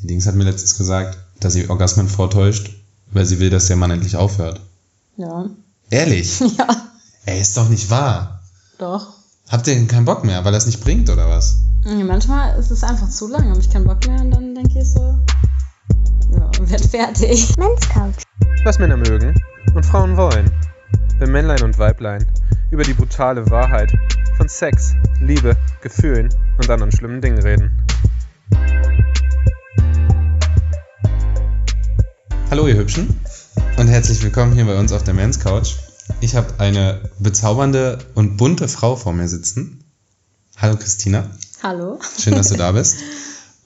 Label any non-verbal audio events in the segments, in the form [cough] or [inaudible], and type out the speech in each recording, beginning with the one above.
Die Dings hat mir letztens gesagt, dass sie Orgasmen vortäuscht, weil sie will, dass der Mann endlich aufhört. Ja. Ehrlich? [laughs] Ja, Ey, ist doch nicht wahr. doch. Habt ihr denn keinen Bock mehr, weil das nicht bringt, oder was? Ja, manchmal ist es einfach zu lang, habe ich keinen Bock mehr und dann denke ich so, ja, werd fertig. [laughs] Men's Couch. Was Männer mögen und Frauen wollen. Wenn Männlein und Weiblein über die brutale Wahrheit von Sex, Liebe, Gefühlen und anderen schlimmen Dingen reden. Hallo ihr Hübschen und herzlich willkommen hier bei uns auf der Men's Couch. Ich habe eine bezaubernde und bunte Frau vor mir sitzen. Hallo Christina, Hallo. schön, dass du da [laughs] bist.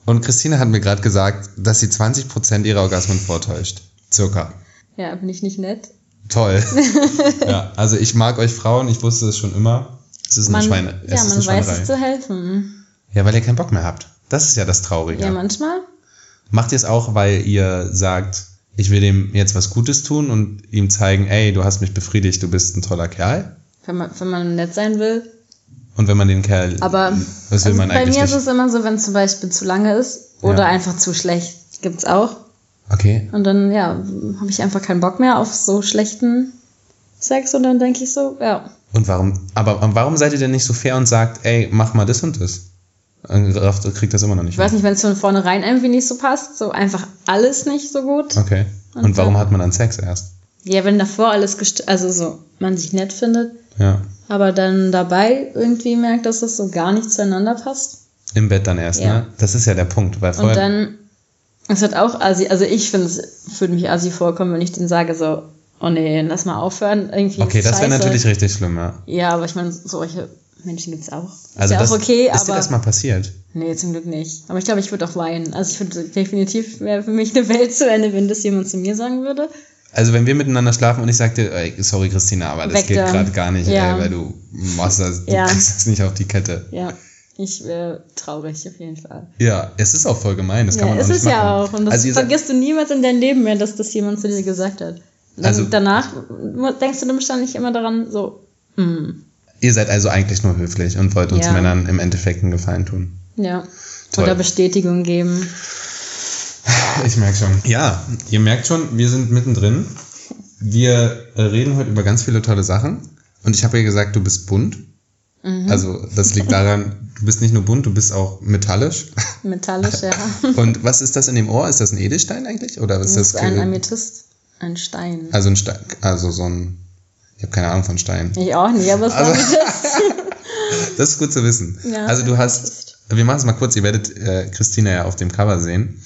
Und Christina hat mir gerade gesagt, dass sie 20% ihrer Orgasmen vortäuscht. Circa. Ja, bin ich nicht nett? Toll. [laughs] ja, also ich mag euch Frauen, ich wusste es schon immer. Es ist eine Man, Schweine. Es ja, ist man eine weiß es zu helfen. Ja, weil ihr keinen Bock mehr habt. Das ist ja das Traurige. Ja, manchmal. Macht ihr es auch, weil ihr sagt, ich will dem jetzt was Gutes tun und ihm zeigen, ey, du hast mich befriedigt, du bist ein toller Kerl? Wenn man, wenn man nett sein will. Und wenn man den Kerl, Aber was will also man bei eigentlich mir nicht? ist es immer so, wenn es zum Beispiel zu lange ist oder Ja. einfach zu schlecht. Gibt's auch. Okay. Und dann, ja, habe ich einfach keinen Bock mehr auf so schlechten Sex und dann denke ich so, ja. Und warum, aber warum seid ihr denn nicht so fair und sagt, ey, mach mal das und das? Und Raff kriegt das immer noch nicht. Ich weiß nicht, wenn es von vornherein irgendwie nicht so passt, so einfach alles nicht so gut. Okay. Und, Und warum hat man dann Sex erst? Ja, wenn davor alles gest also so man sich nett findet, Ja. aber dann dabei irgendwie merkt, dass das so gar nicht zueinander passt. Im Bett dann erst, Ja. ne? Das ist ja der Punkt, weil Und vorher. dann, es hat auch assi, also ich finde es, würde mich assi vorkommen, wenn ich denen sage so, oh nee, lass mal aufhören, irgendwie. okay, das wäre natürlich richtig schlimm, ja. Ja, aber ich meine, solche Menschen gibt's auch. Ist Also ja das auch okay, ist dir aber. das mal passiert. Nee, zum Glück nicht. Aber ich glaube, ich würde auch weinen. Also ich würde definitiv wäre für mich eine Welt zu Ende, wenn das jemand zu mir sagen würde. Also wenn wir miteinander schlafen und ich sag dir, ey, sorry Christina, aber das Weg geht gerade gar nicht, Ja. ey, weil du machst das, du Ja. kriegst das nicht auf die Kette. Ja, ich wäre traurig auf jeden Fall. Ja, es ist auch voll gemein, das kann Ja, man auch es nicht ist machen. ja auch. Und das also vergisst du niemals in deinem Leben mehr, dass das jemand zu dir gesagt hat. Dann Also- danach denkst du dann wahrscheinlich immer daran, so, hm, ihr seid also eigentlich nur höflich und wollt uns Ja. Männern im Endeffekt einen Gefallen tun. ja. Toll. Oder Bestätigung geben. Ich merke schon. Ja, ihr merkt schon, wir sind mittendrin. Wir äh, reden heute über ganz viele tolle Sachen. Und ich habe ja gesagt, du bist bunt. Mhm. Also das liegt daran, du bist nicht nur bunt, du bist auch metallisch. Metallisch, ja. [laughs] Und was ist das in dem Ohr? Ist das ein Edelstein eigentlich? Oder was Das ist ist das? ein Amethyst, ein Stein. also ein Stein, also so ein, ich habe keine Ahnung von Stein. Ich auch nicht, aber es Amethyst. [laughs] Das ist gut zu wissen. Ja, also du hast, wir machen es mal kurz, ihr werdet äh, Christina ja auf dem Cover sehen.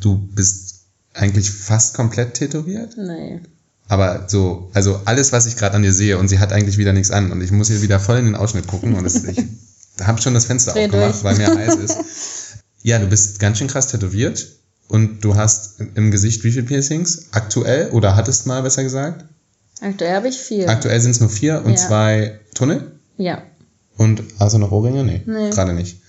Du bist eigentlich fast komplett tätowiert, Nee. aber so, also alles, was ich gerade an dir sehe und sie hat eigentlich wieder nichts an und ich muss hier wieder voll in den Ausschnitt gucken und es, ich [laughs] habe schon das Fenster Dreh aufgemacht, durch. weil mir [laughs] heiß ist. Ja, du bist ganz schön krass tätowiert und du hast im Gesicht wie viele Piercings? Aktuell oder hattest mal besser gesagt? Aktuell habe ich vier. Aktuell sind es nur vier und Ja. zwei Tunnel. ja. Und hast du noch Ohrringe? Nee, Nee. gerade nicht.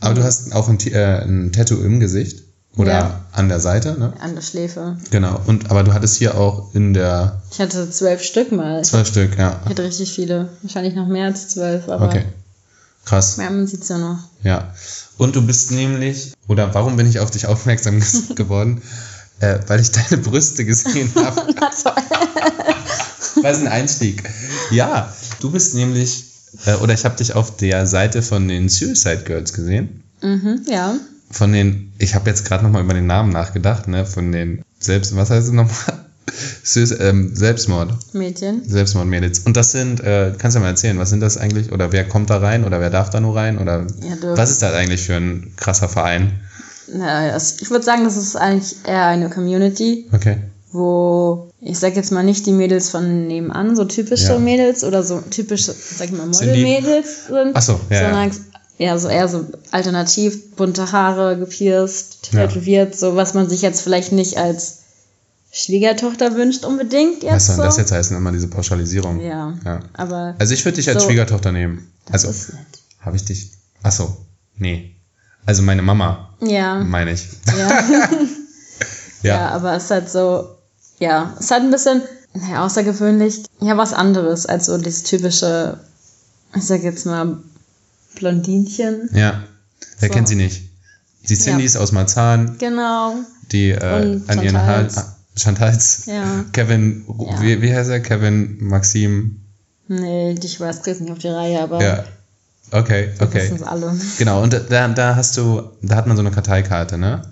Aber du hast auch ein, äh, ein Tattoo im Gesicht oder Ja. an der Seite, ne? An der Schläfe. Genau. Und aber du hattest hier auch in der Ich hatte zwölf Stück mal. zwölf Stück, ja. Ich hatte richtig viele. Wahrscheinlich noch mehr als zwölf, aber Okay. Krass. ja, man sieht's ja noch. Ja. Und du bist nämlich, oder warum bin ich auf dich aufmerksam [laughs] geworden? Äh, weil ich deine Brüste gesehen [laughs] habe. Was [laughs] ein Einstieg. Ja, du bist nämlich, äh, oder ich habe dich auf der Seite von den Suicide Girls gesehen. Mhm, ja. von den, ich habe jetzt gerade nochmal über den Namen nachgedacht, ne, von den Selbst, was heißt es nochmal? [laughs] Ähm, Selbstmord, Mädchen. Selbstmordmädels. Und das sind, äh, kannst du mal erzählen, was sind das eigentlich? Oder wer kommt da rein? Oder wer darf da nur rein? Oder Ja, was ist das eigentlich für ein krasser Verein? Na, also ich würde sagen, das ist eigentlich eher eine Community, Okay. wo ich sag jetzt mal nicht die Mädels von nebenan, so typische Ja. Mädels oder so typische, sag ich mal, Modelmädels sind, Ach so, ja, sondern ja, so eher so alternativ, bunte Haare, gepierst, Ja. tätowiert, so was man sich jetzt vielleicht nicht als Schwiegertochter wünscht unbedingt jetzt Was soll so. das jetzt heißen, immer diese Pauschalisierung? Ja, Ja. aber Also ich würde dich als So. Schwiegertochter nehmen. Also, habe ich dich, ach so, nee. Also meine Mama, Ja, meine ich. ja. [laughs] Ja. Ja, aber es ist halt so, ja, es ist halt ein bisschen naja, außergewöhnlich, ja, was anderes als so dieses typische, ich sag jetzt mal, Blondinchen. Ja. Wer So. kennt sie nicht? Die Cindys aus Marzahn, Genau. die äh, an ihren Haaren. Chantals. ah, Chantals. Ja. [laughs] Kevin, Ja. Wie, wie heißt er? Kevin, Maxim. Nee, ich weiß, krieg's nicht auf die Reihe, aber Ja. Okay, wir okay. wissen's alle. Genau, und da, da hast du, da hat man so eine Karteikarte, ne?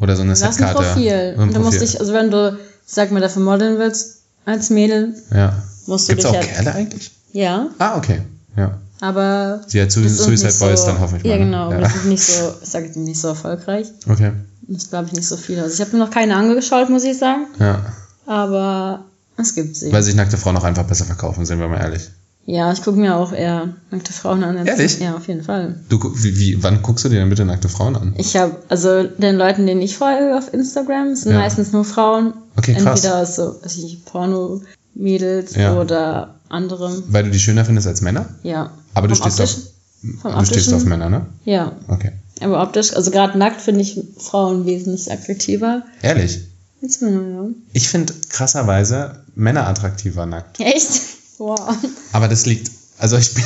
Oder so eine Das ist ein Setkarte. Profil. So ein Und du musst Profil. dich, also wenn du, ich sag mal, dafür modeln willst, als Mädel, Ja. musst du Gibt's dich auch halt, Kerle eigentlich? ja, Ah, okay. Ja. aber Sie hat Su das ist Suicide Boys so, dann hoffe ich mal. Ja, ne? genau, aber Ja. das ist nicht so, ich sag jetzt nicht so erfolgreich. Okay. Das glaube ich nicht so viele. Also ich habe mir noch keine angeschaut, muss ich sagen, Ja. aber es gibt sie. Weil sich nackte Frauen auch einfach besser verkaufen, sind wir mal ehrlich. Ja, ich gucke mir auch eher nackte Frauen an. als- Ehrlich? Ja, auf jeden Fall. Du, wie, wie, wann guckst du dir denn bitte nackte Frauen an? Ich habe, also den Leuten, denen ich folge auf Instagram, sind Ja. meistens nur Frauen. Okay, krass. Entweder so, weiß ich nicht, Porno-Mädels Ja. oder andere. Weil du die schöner findest als Männer? Ja. Aber du Vom stehst auf, vom du stehst auf Männer, ne? Ja. Okay. Aber optisch, also gerade nackt finde ich Frauen wesentlich attraktiver Ehrlich? als Männer, Ich finde krasserweise Männer attraktiver nackt. Echt? Wow. Aber das liegt, also ich bin,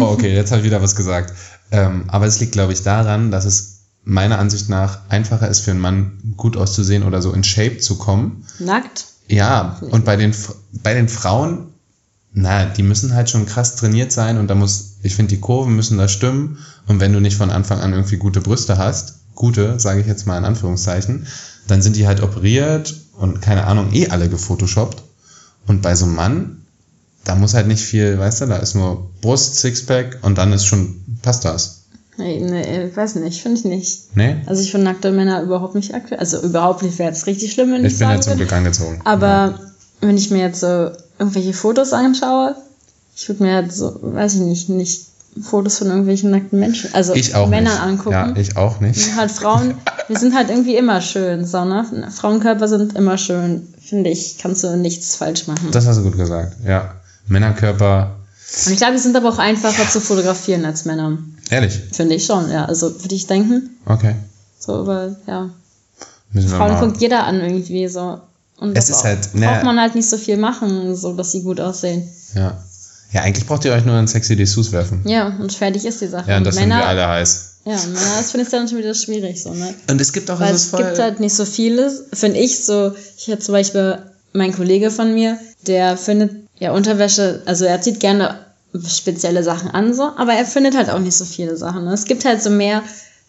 oh okay, jetzt habe ich wieder was gesagt. Ähm, aber es liegt, glaube ich, daran, dass es meiner Ansicht nach einfacher ist für einen Mann gut auszusehen oder so in Shape zu kommen. Nackt? Ja, und bei den, bei den Frauen, na, die müssen halt schon krass trainiert sein und da muss, ich finde, die Kurven müssen da stimmen. Und wenn du nicht von Anfang an irgendwie gute Brüste hast, gute, sage ich jetzt mal in Anführungszeichen, dann sind die halt operiert und keine Ahnung, eh alle gefotoshoppt. Und bei so einem Mann, da muss halt nicht viel, weißt du, da ist nur Brust, Sixpack und dann ist schon, passt das. Nee, nee, ich weiß nicht, finde ich nicht. Nee? Also ich finde nackte Männer überhaupt nicht aktuell. Also überhaupt nicht, wäre jetzt richtig schlimm, wenn ich, Ich bin ja zum. Glück angezogen. Aber wenn ich mir jetzt so irgendwelche Fotos anschaue, ich würde mir halt so, weiß ich nicht, nicht Fotos von irgendwelchen nackten Menschen, also Männern nicht. angucken. Ja, ich auch nicht. Und halt Frauen, [laughs] wir sind halt irgendwie immer schön, so, ne? Frauenkörper sind immer schön, finde ich, kannst du nichts falsch machen. Das hast du gut gesagt, ja. Männerkörper, Und ich glaube, die sind aber auch einfacher zu fotografieren als Männer. ehrlich, Finde ich schon, ja. Also würde ich denken. okay. So, weil, ja. Müssen wir Frauen mal. guckt jeder an irgendwie so. Und Es das ist auch- halt, ne- braucht man halt nicht so viel machen, so dass sie gut aussehen. Ja. Ja, eigentlich braucht ihr euch nur in sexy Dessous werfen. Ja, und fertig ist die Sache. Ja, und das Männer, finden wir alle heiß. Ja, Männer, das finde ich dann schon wieder schwierig, so, ne? Und es gibt auch, Weil es voll, gibt halt nicht so vieles, finde ich so. Ich hätte zum Beispiel mein Kollege von mir, der findet ja Unterwäsche, also er zieht gerne spezielle Sachen an, so, aber er findet halt auch nicht so viele Sachen. Ne? Es gibt halt so mehr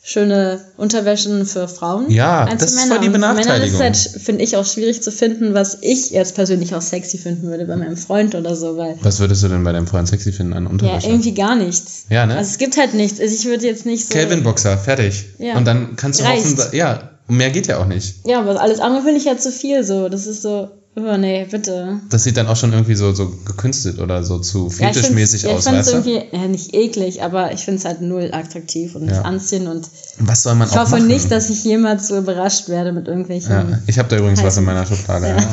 schöne Unterwäschen für Frauen Ja, als das für ist Männer. voll die für Männer ist Benachteiligung. halt, finde ich, auch schwierig zu finden, was ich jetzt persönlich auch sexy finden würde bei meinem Freund oder so, weil Was würdest du denn bei deinem Freund sexy finden an ja, Unterwäsche? irgendwie gar nichts. Ja, ne? Also es gibt halt nichts. Also ich würde jetzt nicht so. Calvin Boxer, fertig. Ja. Und dann kannst du Reicht. hoffen, ja, mehr geht ja auch nicht. Ja, aber alles andere finde ich halt zu viel so. Das ist so, oh nee, bitte. Das sieht dann auch schon irgendwie so, so gekünstelt oder so zu Ja, ich fetischmäßig ja, aus, ich find's weißt du? irgendwie, ja, nicht eklig, aber ich finde es halt null attraktiv und nicht Ja. anziehen und Was soll man ich hoffe machen? nicht, dass ich jemals so überrascht werde mit irgendwelchen. ja, ich habe da übrigens was in heißen- meiner Schublade. Ja. Ja.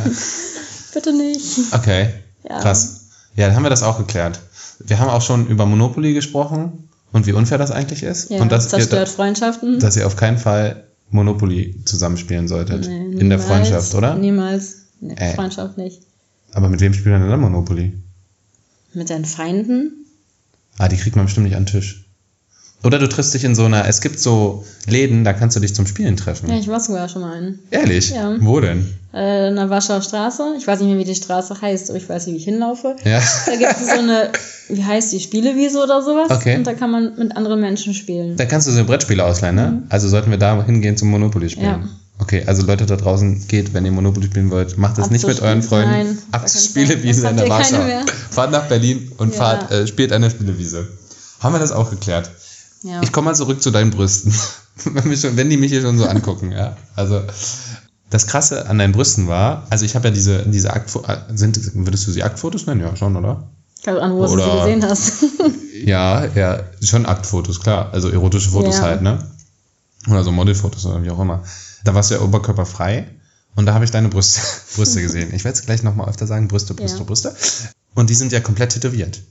[laughs] Bitte nicht. Okay, Ja. krass. Ja, dann haben wir das auch geklärt. Wir haben auch schon über Monopoly gesprochen und wie unfair das eigentlich ist. Ja, und dass ihr, zerstört Freundschaften. dass ihr auf keinen Fall Monopoly zusammenspielen solltet. Nee, in der niemals, Freundschaft, oder? Niemals. Nee, Ey. Freundschaft nicht. Aber mit wem spielt man denn dann Monopoly? Mit deinen Feinden? Ah, die kriegt man bestimmt nicht an den Tisch. Oder du triffst dich in so einer, es gibt so Läden, da kannst du dich zum Spielen treffen. Ja, ich war sogar schon mal einen. Ehrlich? Ja. Wo denn? Äh, in der Warschauer Straße. Ich weiß nicht mehr, wie die Straße heißt, aber ich weiß nicht, wie ich hinlaufe. Ja. Da gibt es so eine, [laughs] wie heißt die, Spielewiese oder sowas. Okay. Und da kann man mit anderen Menschen spielen. Da kannst du so Brettspiele ausleihen, ne? Also sollten wir da hingehen zum Monopoly spielen. Mhm. Ja. Okay, also Leute da draußen, geht, wenn ihr Monopoly spielen wollt, macht das Ab nicht mit euren Freunden. Nein, Ab zur. Spielewiese in der Warschau. Fahrt nach Berlin und Ja. fahrt, äh, spielt an der Spielewiese. Haben wir das auch geklärt? Ja. Ich komme mal zurück zu deinen Brüsten. [laughs] wenn, schon, wenn die mich hier schon so angucken, ja. Also, das Krasse an deinen Brüsten war, also ich habe ja diese, diese Aktfotos, sind, würdest du sie Aktfotos nennen? Ja, schon, oder? Keine Ahnung, wo du sie Oder- gesehen hast. [laughs] Ja, ja, schon Aktfotos, klar. Also erotische Fotos Ja. halt, ne? Oder so Modelfotos oder wie auch immer. Da warst du ja oberkörperfrei und da habe ich deine Brüste, [laughs] Brüste gesehen. Ich werde es gleich nochmal öfter sagen, Brüste, Brüste, Ja. Brüste. Und die sind ja komplett tätowiert.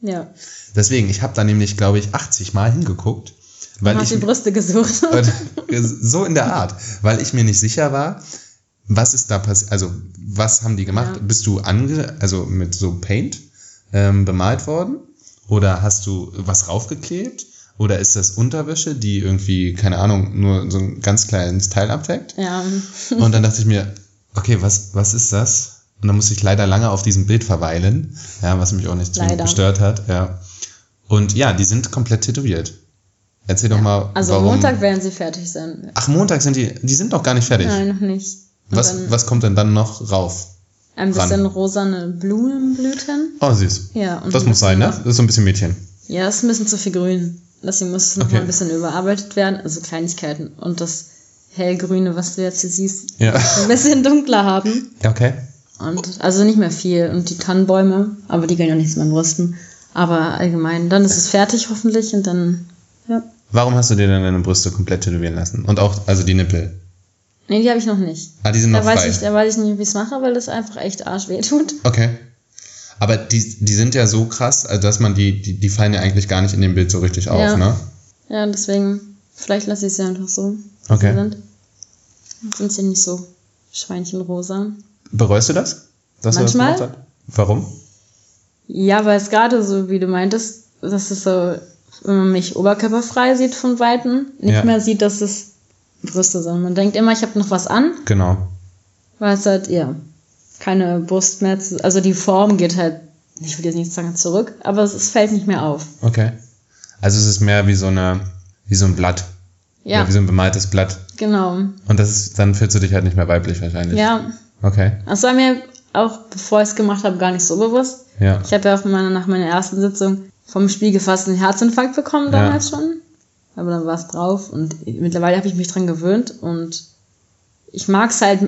ja. Deswegen, ich habe da nämlich, glaube ich, 80 Mal hingeguckt, weil ich die Brüste gesucht. [laughs] [laughs] so in der Art, weil ich mir nicht sicher war, was ist da passiert, also was haben die gemacht? Ja. Bist du ange, also mit so Paint ähm, bemalt worden oder hast du was raufgeklebt Oder ist das Unterwäsche, die irgendwie, keine Ahnung, nur so ein ganz kleines Teil abdeckt? Ja, [laughs] Und dann dachte ich mir, okay, was, was ist das? Und dann musste ich leider lange auf diesem Bild verweilen, ja, was mich auch nicht zwingend gestört hat, ja. Und ja, die sind komplett tätowiert. Erzähl doch mal, also warum. Montag werden sie fertig sein. Ach, Montag sind die, die sind doch gar nicht fertig. Nein, noch nicht. Und Was, dann was kommt denn dann noch rauf? ein ran? bisschen rosane Blumenblüten. Oh, süß. Ja, und Das muss sein, ne? Das ist so ein bisschen Mädchen. Ja, es ist ein bisschen zu viel grün. Deswegen muss es noch Okay. mal ein bisschen überarbeitet werden. Also Kleinigkeiten. Und das hellgrüne, was du jetzt hier siehst, Ja. ein bisschen dunkler haben. Okay. Und also nicht mehr viel. Und die Tannenbäume, aber die gehen ja nicht zu meinen Brüsten. Aber allgemein, dann ist es fertig hoffentlich und dann, ja. Warum hast du dir denn deine Brüste komplett tätowieren lassen? Und auch, also die Nippel. Nee, die habe ich noch nicht. Ah, die sind Da noch weiß, frei. ich, da weiß ich nicht, wie ich es mache, weil das einfach echt arsch weh tut. Okay. Aber die, die sind ja so krass, also dass man die, die, die fallen ja eigentlich gar nicht in dem Bild so richtig auf, Ja. ne? Ja, deswegen, vielleicht lasse ich sie einfach so. Okay. Sind. Sind sie nicht so schweinchenrosa. Bereust du das? Dass du Manchmal. Das? Warum? Ja, weil es gerade so, wie du meintest, dass es so, wenn man mich oberkörperfrei sieht von Weitem, nicht Ja. mehr sieht, dass es Brüste sind. Man denkt immer, ich habe noch was an, Genau. weil es halt, ja, keine Brust mehr, zu, also die Form geht halt, ich will jetzt nicht sagen zurück, aber es, es fällt nicht mehr auf. Okay. Also es ist mehr wie so eine, wie so ein Blatt. Ja, Oder wie so ein bemaltes Blatt. genau. Und das ist, dann fühlst du dich halt nicht mehr weiblich wahrscheinlich. Ja, Okay. das war mir auch, bevor ich es gemacht habe, gar nicht so bewusst. Ja. Ich habe ja auf meiner, nach meiner ersten Sitzung vom Spiegel fast einen Herzinfarkt bekommen Ja. damals schon. Aber dann war es drauf und mittlerweile habe ich mich dran gewöhnt und ich mag es halt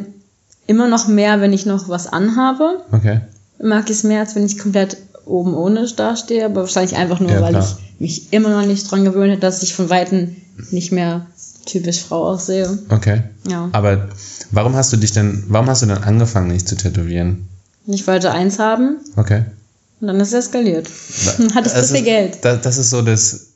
immer noch mehr, wenn ich noch was anhabe. Okay. Mag ich es mehr, als wenn ich komplett oben ohne dastehe, aber wahrscheinlich einfach nur, Ja, weil ich mich immer noch nicht dran gewöhnt habe, dass ich von Weitem nicht mehr typisch Frau aussehe. Okay. Ja. Aber warum hast du dich denn, warum hast du dann angefangen, dich zu tätowieren? Ich wollte eins haben Okay. und dann ist es eskaliert. Dann [laughs] hatte ich zu Das viel Geld. Das, das ist so das,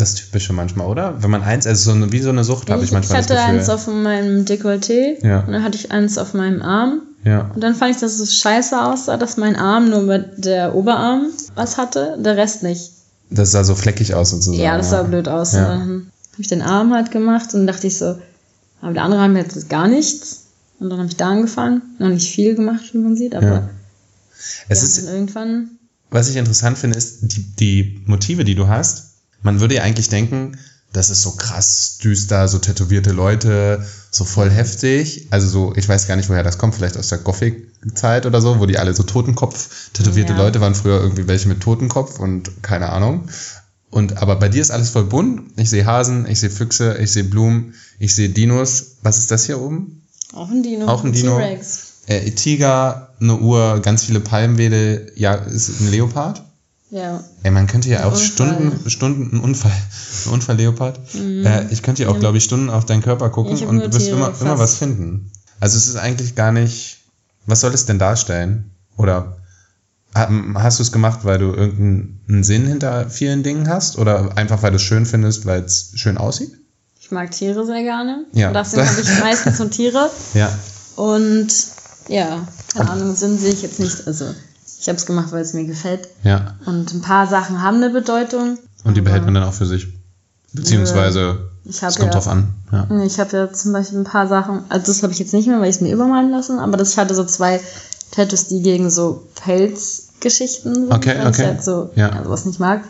das Typische manchmal, oder? Wenn man eins, also so eine, wie so eine Sucht, habe ich, Ich, ich manchmal hatte eins auf meinem Dekolleté Ja. und dann hatte ich eins auf meinem Arm. ja. Und dann fand ich, dass es scheiße aussah, dass mein Arm nur mit der Oberarm was hatte, der Rest nicht. Das sah so fleckig aus sozusagen. Ja, das sah blöd aus. Ja. Und dann habe ich den Arm halt gemacht und dachte ich so, aber der andere Arm hat jetzt gar nichts. Und dann habe ich da angefangen. Noch nicht viel gemacht, wie man sieht, aber Ja. ja. Es ist, irgendwann. was ich interessant finde, ist die, die Motive, die du hast. Man würde ja eigentlich denken, das ist so krass düster, so tätowierte Leute, so voll heftig. Also so, ich weiß gar nicht, woher das kommt, vielleicht aus der Gothic-Zeit oder so, wo die alle so Totenkopf, tätowierte Ja. Leute waren früher irgendwie welche mit Totenkopf und keine Ahnung. Und aber bei dir ist alles voll bunt. Ich sehe Hasen, ich sehe Füchse, ich sehe Blumen, ich sehe Dinos. Was ist das hier oben? Auch ein Dino. Auch ein Dino. T-Rex. Äh, Tiger, eine Uhr, ganz viele Palmwedel. Ja, ist ein Leopard? Ja. Ey, man könnte ja auch Unfall. Stunden, Stunden, ein Unfall, [laughs] ein Unfall-Leopard. Äh, ich könnte ja auch, glaube ich, Stunden auf deinen Körper gucken und du wirst immer, immer was finden. Also es ist eigentlich gar nicht, was soll es denn darstellen? Oder ha- hast du es gemacht, weil du irgendeinen Sinn hinter vielen Dingen hast? Oder einfach, weil du es schön findest, weil es schön aussieht? Ich mag Tiere sehr gerne. Ja. Und deswegen habe ich [laughs] meistens so Tiere. Ja. Und ja, keine Ahnung, Sinn sehe ich jetzt nicht. Also ich habe es gemacht, weil es mir gefällt. Ja. Und ein paar Sachen haben eine Bedeutung. Und die behält man dann auch für sich. Beziehungsweise, es kommt ja- drauf an. Ja. Ich habe ja zum Beispiel ein paar Sachen, also das habe ich jetzt nicht mehr, weil ich es mir übermalen lassen, aber das, ich hatte so zwei Tattoos, die gegen so Pelzgeschichten sind, Okay, weil ich okay. halt so Ja. ja. sowas nicht mag.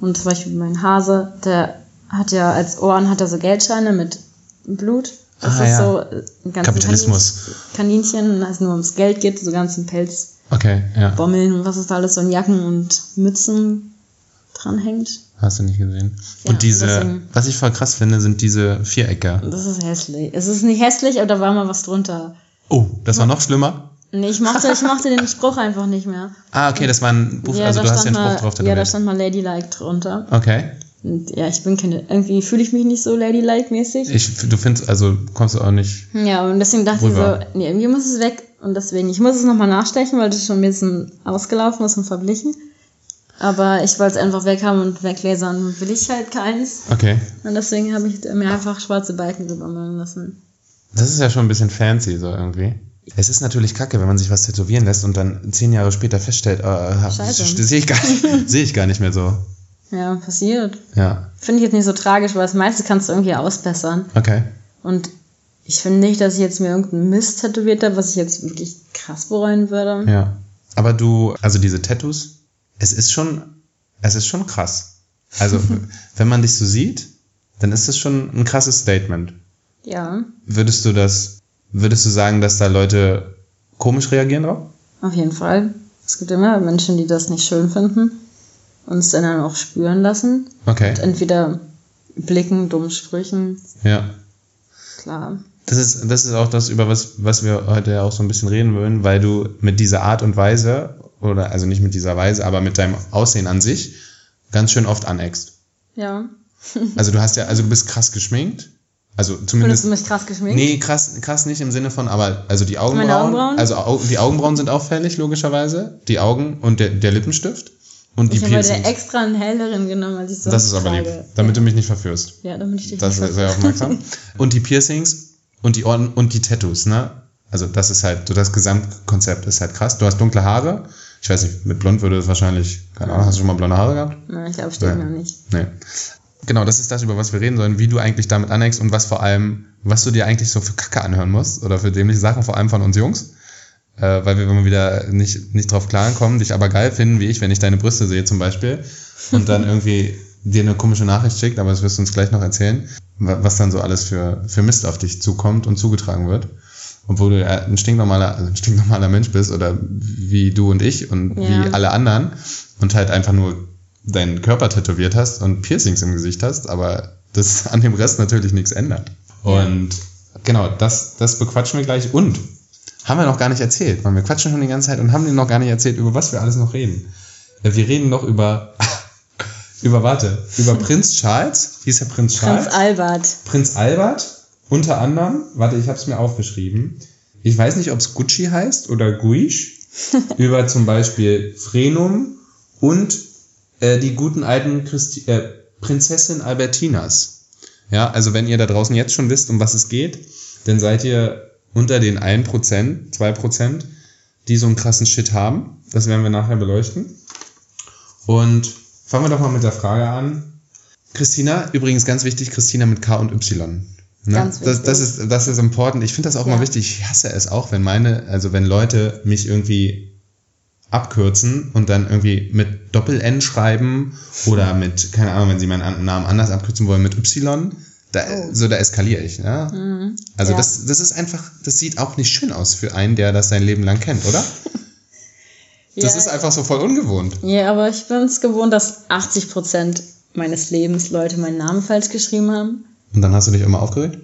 Und zum Beispiel mein Hase, der hat ja als Ohren hat er so Geldscheine mit Blut. Das Ah, ist ja. so äh, ein ganzes Kapitalismus. Kaninchen, als nur ums Geld geht, so ganzen Pelz, Okay, ja. Bommeln und was ist da alles so in Jacken und Mützen dranhängt. Hast du nicht gesehen. Ja, und diese, deswegen- was ich voll krass finde, sind diese Vierecke. Das ist hässlich. Es ist nicht hässlich, aber da war mal was drunter. Oh, das war noch schlimmer? Nee, ich mochte, ich mochte den Spruch einfach nicht mehr. Ah, okay, das war ein Buch, also da du hast den Spruch mal, drauf Ja, da tätowiert. stand mal Ladylike drunter. Okay. Und ja, ich bin keine, irgendwie fühle ich mich nicht so Ladylike-mäßig. Ich, du findest, also kommst du auch nicht. Ja, und deswegen dachte Rüber. ich so, nee, irgendwie muss es weg. Und deswegen, ich muss es nochmal nachstechen, weil das schon ein bisschen ausgelaufen ist und verblichen. Aber ich wollte es einfach weg haben und weglasern will ich halt keins. Okay. Und deswegen habe ich mir einfach schwarze Balken drüber malen lassen. Das ist ja schon ein bisschen fancy, so irgendwie. Es ist natürlich kacke, wenn man sich was tätowieren lässt und dann zehn Jahre später feststellt, äh, sehe ich, gar nicht- [laughs] sehe ich gar nicht mehr so. Ja, passiert. Ja. Finde ich jetzt nicht so tragisch, weil das meiste kannst du irgendwie ausbessern. Okay. Und ich finde nicht, dass ich jetzt mir irgendeinen Mist tätowiert habe, was ich jetzt wirklich krass bereuen würde. Ja. Aber du, also diese Tattoos, es ist schon, es ist schon krass. Also, [laughs] wenn man dich so sieht, dann ist es schon ein krasses Statement. Ja, Würdest du das, würdest du sagen, dass da Leute komisch reagieren drauf? auf jeden Fall. Es gibt immer Menschen, die das nicht schön finden und es dann auch spüren lassen. Okay. Entweder blicken, dumm Sprüchen, Ja. klar. Das ist, das ist auch das, über was, was wir heute ja auch so ein bisschen reden wollen, weil du mit dieser Art und Weise, oder also nicht mit dieser Weise, aber mit deinem Aussehen an sich, ganz schön oft aneckst. Ja. [laughs] Also du hast ja, also du bist krass geschminkt. Also Findest zumindest. du mich krass geschminkt? Nee, krass, krass nicht im Sinne von, aber also die Augenbrauen, Augenbrauen? also Au- die Augenbrauen sind auffällig, logischerweise. Die Augen und der, der Lippenstift und die ich habe Piercings. extra einen helleren genommen, als ich sonst Das ist aber lieb, trage. damit du mich nicht verführst. Ja, damit ich dich Das nicht ist sehr aufmerksam. [laughs] Und die Piercings und die Ohren und die Tattoos, ne? Also das ist halt, so das Gesamtkonzept ist halt krass. Du hast dunkle Haare. Ich weiß nicht, mit blond würde das wahrscheinlich, keine Ahnung, hast du schon mal blonde Haare gehabt? Na, ich glaube, steht Ja. mir nicht. Nee. Genau, das ist das, über was wir reden sollen, wie du eigentlich damit aneckst und was vor allem, was du dir eigentlich so für Kacke anhören musst oder für dämliche Sachen, vor allem von uns Jungs. Äh, weil wir immer wieder nicht, nicht drauf klarkommen, dich aber geil finden, wie ich, wenn ich deine Brüste sehe zum Beispiel und dann irgendwie dir eine komische Nachricht schickt, aber das wirst du uns gleich noch erzählen, wa- was dann so alles für, für Mist auf dich zukommt und zugetragen wird. Obwohl du ja ein stinknormaler, also ein stinknormaler Mensch bist oder wie du und ich und Ja. wie alle anderen und halt einfach nur deinen Körper tätowiert hast und Piercings im Gesicht hast, aber das [laughs] an dem Rest natürlich nichts ändert. Und genau, das, das bequatschen wir gleich. Und haben wir noch gar nicht erzählt, weil wir quatschen schon die ganze Zeit und haben dir noch gar nicht erzählt, über was wir alles noch reden. Wir reden noch über, über, warte, über Prinz Charles. Hieß er Prinz Charles? Prinz Albert. Prinz Albert, unter anderem, warte, ich habe es mir aufgeschrieben. Ich weiß nicht, ob es Gucci heißt oder Guiche. [laughs] über zum Beispiel Frenum und äh, die guten alten Christi äh, Prinzessin Albertinas. Ja, also wenn ihr da draußen jetzt schon wisst, um was es geht, dann seid ihr unter den 1%, 2%, die so einen krassen Shit haben. Das werden wir nachher beleuchten. Und fangen wir doch mal mit der Frage an. Christina, übrigens ganz wichtig, Christina mit K und Y. Ne? Ganz das, das, wichtig. ist, das ist important. Ich finde das auch Ja. mal wichtig. Ich hasse es auch, wenn meine, also wenn Leute mich irgendwie abkürzen und dann irgendwie mit Doppel-N schreiben oder mit, keine Ahnung, wenn sie meinen Namen anders abkürzen wollen, mit Y. Da, So, da eskaliere ich. Ne? Also Ja. das, das ist einfach, das sieht auch nicht schön aus für einen, der das sein Leben lang kennt, oder? [laughs] Das Ja. ist einfach so voll ungewohnt. Ja, aber ich bin es gewohnt, dass 80% meines Lebens Leute meinen Namen falsch geschrieben haben. Und dann hast du dich immer aufgeregt?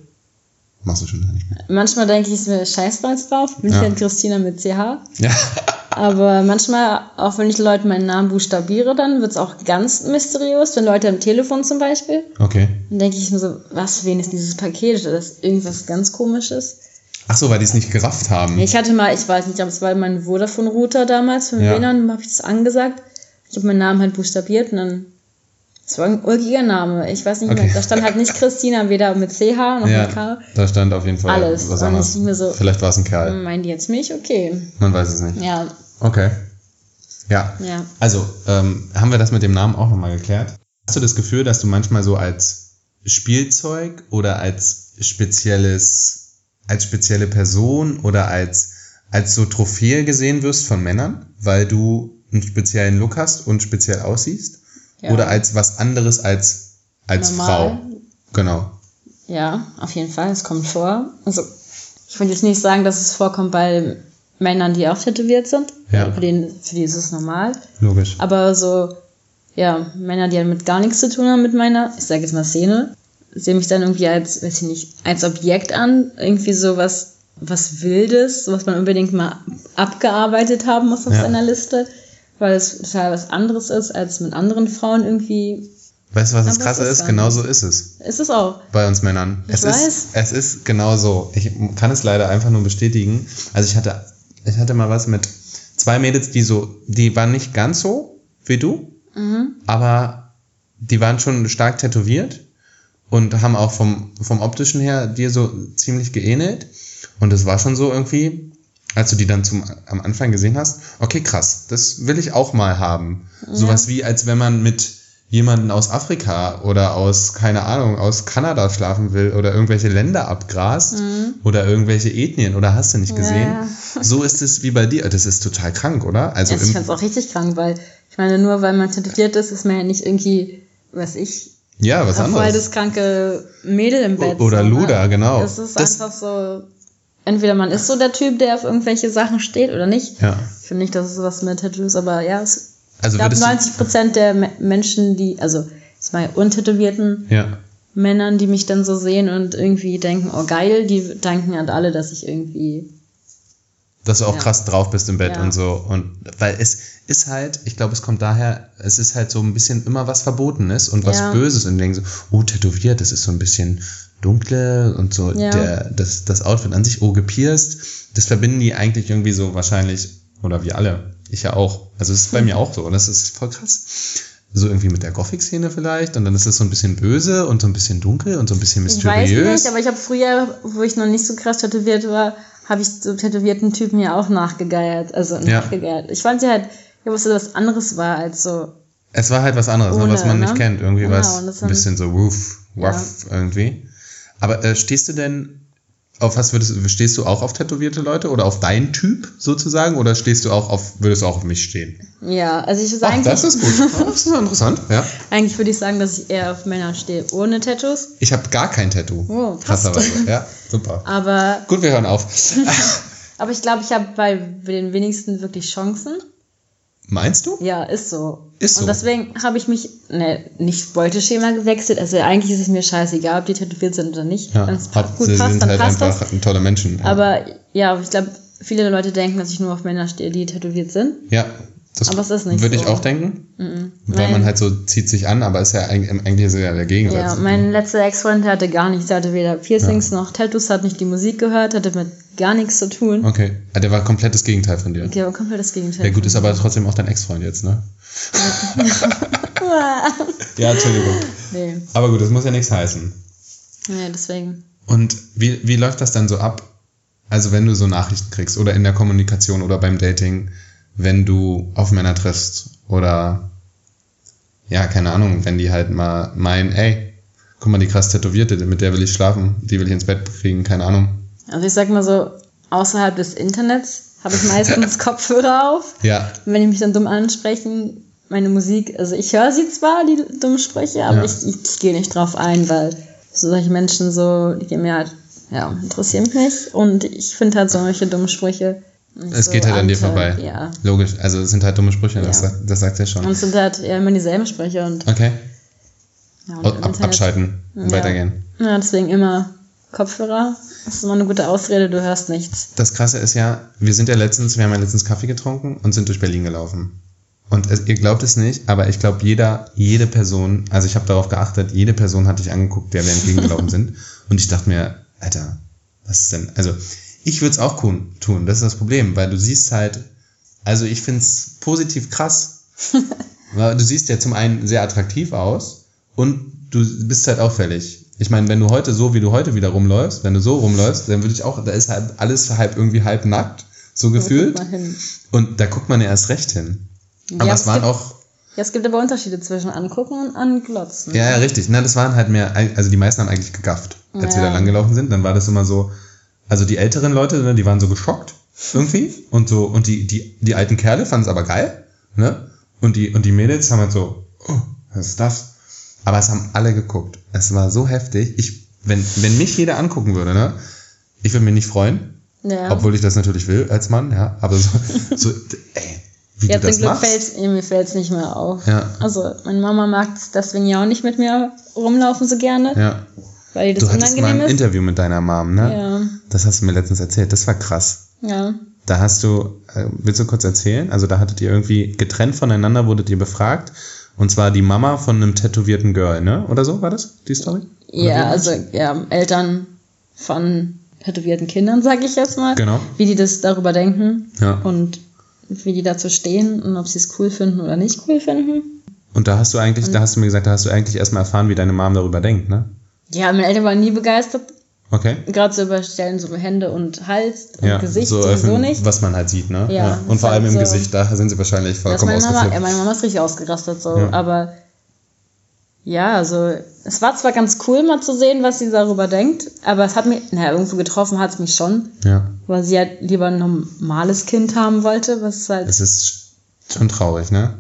Machst du schon nicht mehr. Manchmal denke ich mir scheißstolz drauf, bin Ja. ich halt Christina mit CH. Ja. [laughs] Aber manchmal, auch wenn ich Leuten meinen Namen buchstabiere, dann wird es auch ganz mysteriös, wenn Leute am Telefon zum Beispiel, Okay. dann denke ich mir so, was wen ist dieses Paket? Das ist irgendwas ganz komisches. Ach so, weil die es nicht gerafft haben. Ich hatte mal, ich weiß nicht, ob es war mein Vodafone-Router damals den Ja. WLAN, habe ich das angesagt. Ich habe meinen Namen halt buchstabiert und dann, es war ein ulkiger Name. Ich weiß nicht Okay. mehr, da stand halt nicht Christina, weder mit CH noch mit K. Ja, da stand auf jeden Fall Alles. was anderes. so- Vielleicht war es ein Kerl. Meinen die jetzt mich? Okay. Man weiß es nicht. Ja, Okay. Ja. ja. Also, ähm, haben wir das mit dem Namen auch nochmal geklärt? Hast du das Gefühl, dass du manchmal so als Spielzeug oder als spezielles, als spezielle Person oder als, als so Trophäe gesehen wirst von Männern, weil du einen speziellen Look hast und speziell aussiehst? Ja. Oder als was anderes als, als Normal. Frau? Genau. Ja, auf jeden Fall, es kommt vor. Also, ich will jetzt nicht sagen, dass es vorkommt bei Männern, die auch tätowiert sind. Ja. Für, den, für die ist es normal. Logisch. Aber so, ja, Männer, die halt mit gar nichts zu tun haben mit meiner, ich sage jetzt mal Szene, sehen mich dann irgendwie als, weiß ich nicht, als Objekt an. Irgendwie so was, was Wildes, was man unbedingt mal abgearbeitet haben muss auf Ja. seiner Liste. Weil es total was anderes ist, als mit anderen Frauen irgendwie. Weißt du, was das Krasse ist ist? Genau so ist es. Ist es auch. bei uns Männern. Ich es weiß. ist es ist genau so. Ich kann es leider einfach nur bestätigen. Also ich hatte ich hatte mal was mit zwei Mädels, die so die waren nicht ganz so wie du, Mhm. aber die waren schon stark tätowiert und haben auch vom vom optischen her dir so ziemlich geähnelt und es war schon so irgendwie als du die dann zum am Anfang gesehen hast, okay, krass, das will ich auch mal haben. Sowas wie als wenn man mit jemanden aus Afrika oder aus, keine Ahnung, aus Kanada schlafen will oder irgendwelche Länder abgrast oder irgendwelche Ethnien oder hast du nicht gesehen? Ja. So ist es wie bei dir. Das ist total krank, oder? Also Ja, ich im, find's auch richtig krank, weil ich meine, nur weil man tätowiert ist, ist man ja nicht irgendwie, was ich, ja, was anderes. das kranke Mädel im Bett. Oder so, ne? Luder, genau. Es ist Das- einfach so, entweder man ist so der Typ, der auf irgendwelche Sachen steht oder nicht. Ja. Ich finde nicht, dass es was mit Tattoos, aber ja, es, Also du- 90 Prozent der Me Menschen, die, also mal untätowierten Ja. Männern, die mich dann so sehen und irgendwie denken, oh geil, die denken halt alle, dass ich irgendwie, dass du auch Ja. krass drauf bist im Bett Ja. und so. Und weil es ist halt, ich glaube, es kommt daher, es ist halt so ein bisschen immer was Verbotenes und was Ja. Böses und denken so, oh, tätowiert, das ist so ein bisschen dunkle und so der, das, das Outfit an sich, oh, gepierst, das verbinden die eigentlich irgendwie so wahrscheinlich, oder wir alle, ich ja auch. Also es ist bei mir auch so und das ist voll krass. So irgendwie mit der Gothic-Szene vielleicht und dann ist es so ein bisschen böse und so ein bisschen dunkel und so ein bisschen ich weiß mysteriös. nicht, aber ich habe früher, wo ich noch nicht so krass tätowiert war, habe ich so tätowierten Typen ja auch nachgegeiert, also Ja. nachgegeiert. Ich fand sie halt, ich wusste, was anderes war als so, Es war halt was anderes, ne, Ohne, was man nicht ne? kennt. Irgendwie Genau, was ein bisschen so woof, rough irgendwie. Aber äh, stehst du denn auf was würdest stehst du auch auf tätowierte Leute oder auf deinen Typ sozusagen oder stehst du auch auf, würdest du auch auf mich stehen? ja, also ich würde Ach, eigentlich, das ist gut. Ja, [laughs] Das ist interessant, ja. eigentlich würde ich sagen, dass ich eher auf Männer stehe, ohne Tattoos, Ich habe gar kein Tattoo. Oh, passt. krasserweise. Ja, super. aber, Gut, wir hören auf. [laughs] aber ich glaube, ich habe bei den wenigsten wirklich Chancen. Meinst du? Ja, ist so. Ist so. Und deswegen habe ich mich, ne, nicht Beuteschema gewechselt. Also eigentlich ist es mir scheißegal, ob die tätowiert sind oder nicht. Ja, Wenn es hat, gut sie passt, sind dann halt passt einfach das. tolle Menschen. Ja. Aber ja, ich glaube, viele Leute denken, dass ich nur auf Männer stehe, die tätowiert sind. ja, das Aber es ist nicht würde ich so. auch denken. Weil Mein- man halt so zieht sich an, aber ist ja eigentlich, ist ja der Gegensatz. Ja, mein letzter Ex-Freund hatte gar nichts. Der hatte weder Piercings noch Tattoos, hat nicht die Musik gehört, hatte mit gar nichts zu tun. Okay. Ah, der war komplett das Gegenteil von dir. Okay, aber komplett das Gegenteil. Ja gut, ist aber trotzdem auch dein Ex-Freund jetzt, ne? [laughs] ja, Entschuldigung. nee, Aber gut, das muss ja nichts heißen. nee, deswegen. Und wie, wie läuft das dann so ab? Also wenn du so Nachrichten kriegst oder in der Kommunikation oder beim Dating, wenn du auf Männer triffst oder ja, keine Ahnung, wenn die halt mal meinen, ey, guck mal, die krass Tätowierte, mit der will ich schlafen, die will ich ins Bett kriegen, keine Ahnung. Also ich sag mal so, außerhalb des Internets habe ich meistens [laughs] Kopfhörer auf. Ja, Und wenn die mich dann dumm ansprechen, meine Musik, also ich höre sie zwar, die dummen Sprüche, aber Ja. ich, ich, ich gehe nicht drauf ein, weil solche Menschen so, die gehen mir halt, ja, interessieren mich nicht. Und ich finde halt solche dummen Sprüche. Es so geht halt an dir vorbei. Ja. Logisch, also es sind halt dumme Sprüche, das, Ja. sagt- das sagt er schon. Und es sind halt ja immer dieselben Sprüche und, Okay, ja, und Ab, abschalten, Ja. weitergehen. Ja, deswegen immer Kopfhörer. Das ist immer eine gute Ausrede, du hörst nichts. Das Krasse ist ja, wir sind ja letztens, wir haben ja letztens Kaffee getrunken und sind durch Berlin gelaufen. Und es, ihr glaubt es nicht, aber ich glaube, jeder, jede Person, also ich habe darauf geachtet, jede Person hat dich angeguckt, der wir entgegengelaufen [laughs] sind. Und ich dachte mir, Alter, was ist denn? Also, ich würde es auch tun, das ist das Problem, weil du siehst halt, also ich find's positiv krass. [laughs] weil du siehst ja zum einen sehr attraktiv aus und du bist halt auffällig. Ich meine, wenn du heute so, wie du heute wieder rumläufst, wenn du so rumläufst, dann würde ich auch, da ist halt alles halb irgendwie halb nackt, so gefühlt. Mal hin. Und da guckt man ja erst recht hin. Aber Ja, es es waren gibt- auch, Ja, es gibt aber Unterschiede zwischen angucken und anglotzen. ja, ja, richtig. Na, das waren halt mehr, also die meisten haben eigentlich gegafft, als wir Ja. da langgelaufen sind. Dann war das immer so, also die älteren Leute, ne, die waren so geschockt irgendwie. Und so, und die, die, die alten Kerle fanden es aber geil, ne? Und die, und die Mädels haben halt so, oh, was ist das? Aber es haben alle geguckt. Es war so heftig. Ich, wenn, wenn mich jeder angucken würde, ne? Ich würde mich nicht freuen. Ja. Obwohl ich das natürlich will als Mann, ja. Aber so, [laughs] so ey, wie ja, du das Glück machst. fällt's, mir fällt's nicht mehr auf. Ja. Also, meine Mama mag es deswegen ja auch nicht mit mir rumlaufen so gerne, Ja. Weil das Du hattest mal unangenehm ein ist. Interview mit deiner Mom, ne? Ja, Das hast du mir letztens erzählt. Das war krass. ja. Da hast du, äh, willst du kurz erzählen? Also da hattet ihr irgendwie getrennt voneinander, wurdet ihr befragt. Und zwar die Mama von einem tätowierten Girl, ne? Oder so war das, die Story? Oder Ja, also, ja, Eltern von tätowierten Kindern, sage ich jetzt mal. Genau. Wie die das darüber denken Ja. und wie die dazu stehen und ob sie es cool finden oder nicht cool finden. Und da hast du eigentlich, da hast du mir gesagt, da hast du eigentlich erstmal erfahren, wie deine Mom darüber denkt, ne? Ja, meine Eltern waren nie begeistert. Okay. Gerade so überstellen so Hände und Hals und Ja, Gesicht so, sowieso nicht. was man halt sieht, ne? Ja, Und vor halt allem im so- Gesicht, da sind sie wahrscheinlich vollkommen meine Mama, ausgeflippt. ja, meine Mama ist richtig ausgerastet so, Ja. aber Ja, also es war zwar ganz cool mal zu sehen, was sie darüber denkt, aber es hat mich, naja, irgendwo getroffen hat es mich schon, Ja. weil sie halt lieber ein normales Kind haben wollte, was halt, Es ist schon traurig, ne?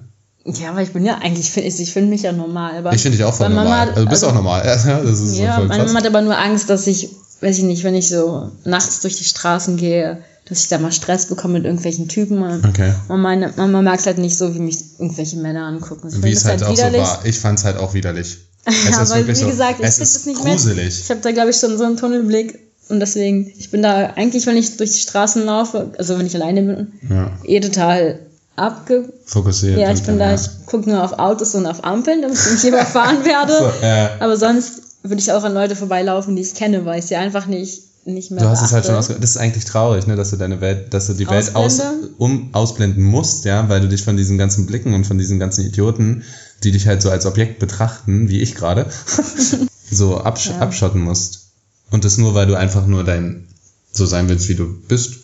Ja, aber ich bin ja eigentlich, ich, ich finde mich ja normal, aber Ich finde dich auch voll weil Mama normal. hat- Also du bist also- auch normal. [laughs] Ja, so meine krass. Mama hat aber nur Angst, dass ich, weiß ich nicht, wenn ich so nachts durch die Straßen gehe, dass ich da mal Stress bekomme mit irgendwelchen Typen. Und Okay. und meine Mama mag es halt nicht so, wie mich irgendwelche Männer angucken. Ich Wie es halt halt auch so widerlich. war. Ich fand es halt auch widerlich. [laughs] Es Ja, ist weil, wirklich wie so, gesagt, ich es finde ist es nicht mehr. gruselig. Ich habe da, glaube ich, schon so einen Tunnelblick. Und deswegen, ich bin da eigentlich, wenn ich durch die Straßen laufe, also wenn ich alleine bin, Ja, eh total abge... fokussiert. Ja, ich bin da, ja. ich gucke nur auf Autos und auf Ampeln, damit ich nicht [laughs] überfahren werde. So, ja. Aber sonst würde ich auch an Leute vorbeilaufen, die ich kenne, weil ich sie einfach nicht, nicht mehr Du hast es halt schon beachte. ausge Das ist eigentlich traurig, ne, dass du deine Welt, dass du die Welt aus, Ausblende? um, ausblenden musst, ja, weil du dich von diesen ganzen Blicken und von diesen ganzen Idioten, die dich halt so als Objekt betrachten, wie ich gerade, [laughs] so absch Ja. abschotten musst. Und das nur, weil du einfach nur dein, so sein willst, wie du bist.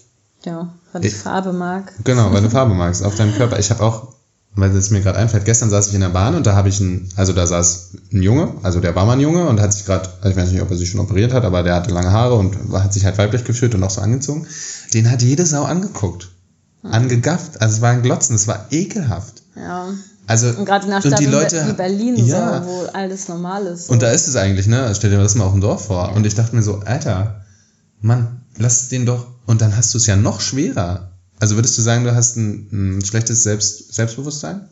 Ja, weil ich Ich- Farbe mag. Genau, weil du Farbe magst auf deinem Körper. Ich habe auch, weil es mir gerade einfällt, gestern saß ich in der Bahn und da habe ich einen, also da saß ein Junge, also der war mal ein Junge und hat sich gerade, ich weiß nicht, ob er sich schon operiert hat, aber der hatte lange Haare und hat sich halt weiblich gefühlt und auch so angezogen. Den hat jede Sau angeguckt. Angegafft. Also es war ein Glotzen, es war ekelhaft. Ja. Also, Und gerade in einer Stadt die Leute, wie Berlin, ja, so, wo alles normal ist. So. und da ist es eigentlich, ne? Stell dir das mal auf dem Dorf vor. Und ich dachte mir so, Alter, Mann, lass den doch. Und dann hast du es ja noch schwerer. Also würdest du sagen, du hast ein, ein schlechtes Selbst, Selbstbewusstsein?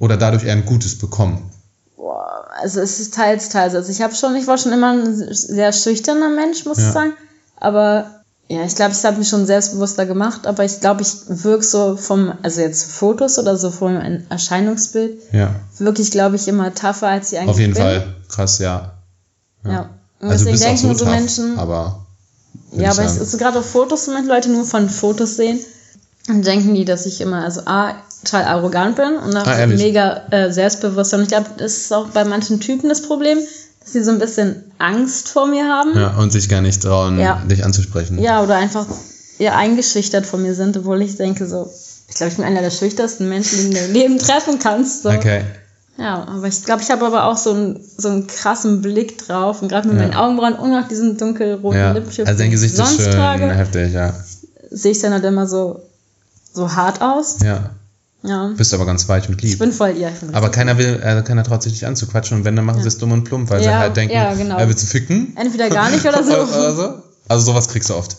Oder dadurch eher ein gutes bekommen? Boah, also es ist teils, teils. Also ich habe schon, ich war schon immer ein sehr schüchterner Mensch, muss Ja. ich sagen. Aber ja, ich glaube, es hat mich schon selbstbewusster gemacht, aber ich glaube, ich wirke so vom, also jetzt Fotos oder so vom Erscheinungsbild, Ja, wirklich, glaube ich, immer tougher, als ich eigentlich auf jeden bin. Fall. Krass, ja. Ja. Und Also deswegen denken so tough, Menschen, aber ja, ich aber es sagen. ist gerade auf Fotos, wenn Leute nur von Fotos sehen, dann denken die, dass ich immer, also A, total arrogant bin und auch Ah, mega äh, selbstbewusst. Und ich glaube, das ist auch bei manchen Typen das Problem, dass sie so ein bisschen Angst vor mir haben. ja, und sich gar nicht trauen, Ja. dich anzusprechen. Ja, oder einfach eher eingeschüchtert von mir sind, obwohl ich denke so, ich glaube, ich bin einer der schüchternsten Menschen, die du deinem Leben treffen kannst. So. Okay. Ja, aber ich glaube, ich habe aber auch so einen, so einen krassen Blick drauf und gerade mit Ja. meinen Augenbrauen und auch diesen dunkelroten Ja, Lippenstift, also dein ich Gesicht ist sonst schön trage, heftig, ja. sehe ich dann halt immer so, so hart aus. Ja, Ja. bist aber ganz weich und Ich lieb. bin voll, ja, ich bin Aber keiner will, äh, keiner traut sich dich anzuquatschen und wenn, dann machen sie es dumm und plump, weil sie Ja, halt denken, ja, genau. äh, willst du ficken? entweder gar nicht [laughs] oder so. oder so? Also sowas kriegst du oft.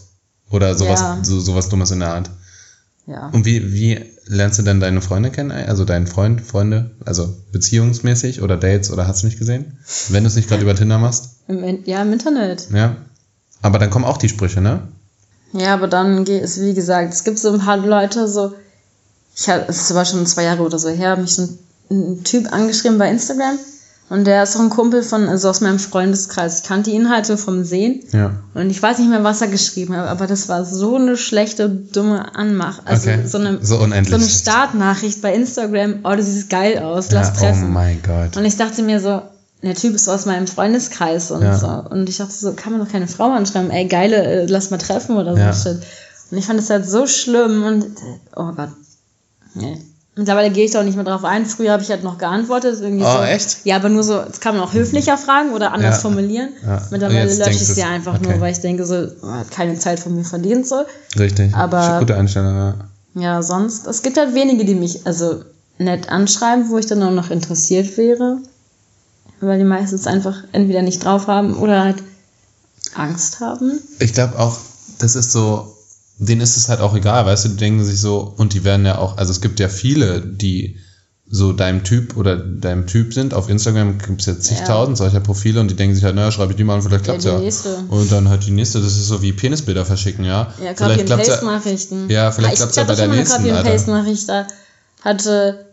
Oder sowas, Ja. so, sowas Dummes in der Art. ja. Und wie, wie lernst du denn deine Freunde kennen? Also deinen Freund, Freunde, also beziehungsmäßig oder Dates oder hast du nicht gesehen? Wenn du es nicht gerade über Tinder machst, Im, ja, im Internet. ja. Aber dann kommen auch die Sprüche, ne? Ja, aber dann geht es, wie gesagt, es gibt so ein paar Leute, so, ich hatte, es war schon zwei Jahre oder so her, mich so ein, ein Typ angeschrieben bei Instagram und der ist auch ein Kumpel von, also aus meinem Freundeskreis. Ich kannte ihn halt so vom Sehen Ja. und ich weiß nicht mehr, was er geschrieben hat, aber das war so eine schlechte, dumme Anmach. Also Okay. so eine, So unendlich so eine. Startnachricht bei Instagram, oh, das sieht geil aus, lass ja oh treffen. mein Gott. Und ich dachte mir so, der Typ ist aus meinem Freundeskreis und Ja. so. Und ich dachte so, kann man doch keine Frau anschreiben, ey, geile, äh, lass mal treffen oder so Ja. shit. Und ich fand das halt so schlimm und, oh Gott. Nee. Mittlerweile gehe ich da auch nicht mehr drauf ein. Früher habe ich halt noch geantwortet. Irgendwie Oh, so, echt? Ja, aber nur so, das kann man auch höflicher fragen oder anders Ja. formulieren. Ja. Mittlerweile lösche ich du's. sie einfach Okay. nur, weil ich denke so, oh, hat keine Zeit von mir verdient so. Richtig. Aber- Gute Einstellung, ja. Ja, sonst, es gibt halt wenige, die mich also nett anschreiben, wo ich dann auch noch interessiert wäre. Weil die meistens einfach entweder nicht drauf haben oder halt Angst haben. Ich glaube auch, das ist so, denen ist es halt auch egal, weißt du, die denken sich so, und die werden ja auch, also es gibt ja viele, die so deinem Typ oder deinem Typ sind. Auf Instagram gibt es ja zigtausend solcher Profile und die denken sich halt, naja, schreibe ich die mal an, vielleicht klappt's ja. nächste. Und dann halt die nächste, das ist so wie Penisbilder verschicken, ja. Ja, vielleicht Copy and klappt's Paste ja. Nachrichten. Ja, vielleicht ich klappt's ja hatte bei der schon mal eine nächsten, Copy and Alter. Paste Nachricht, da hatte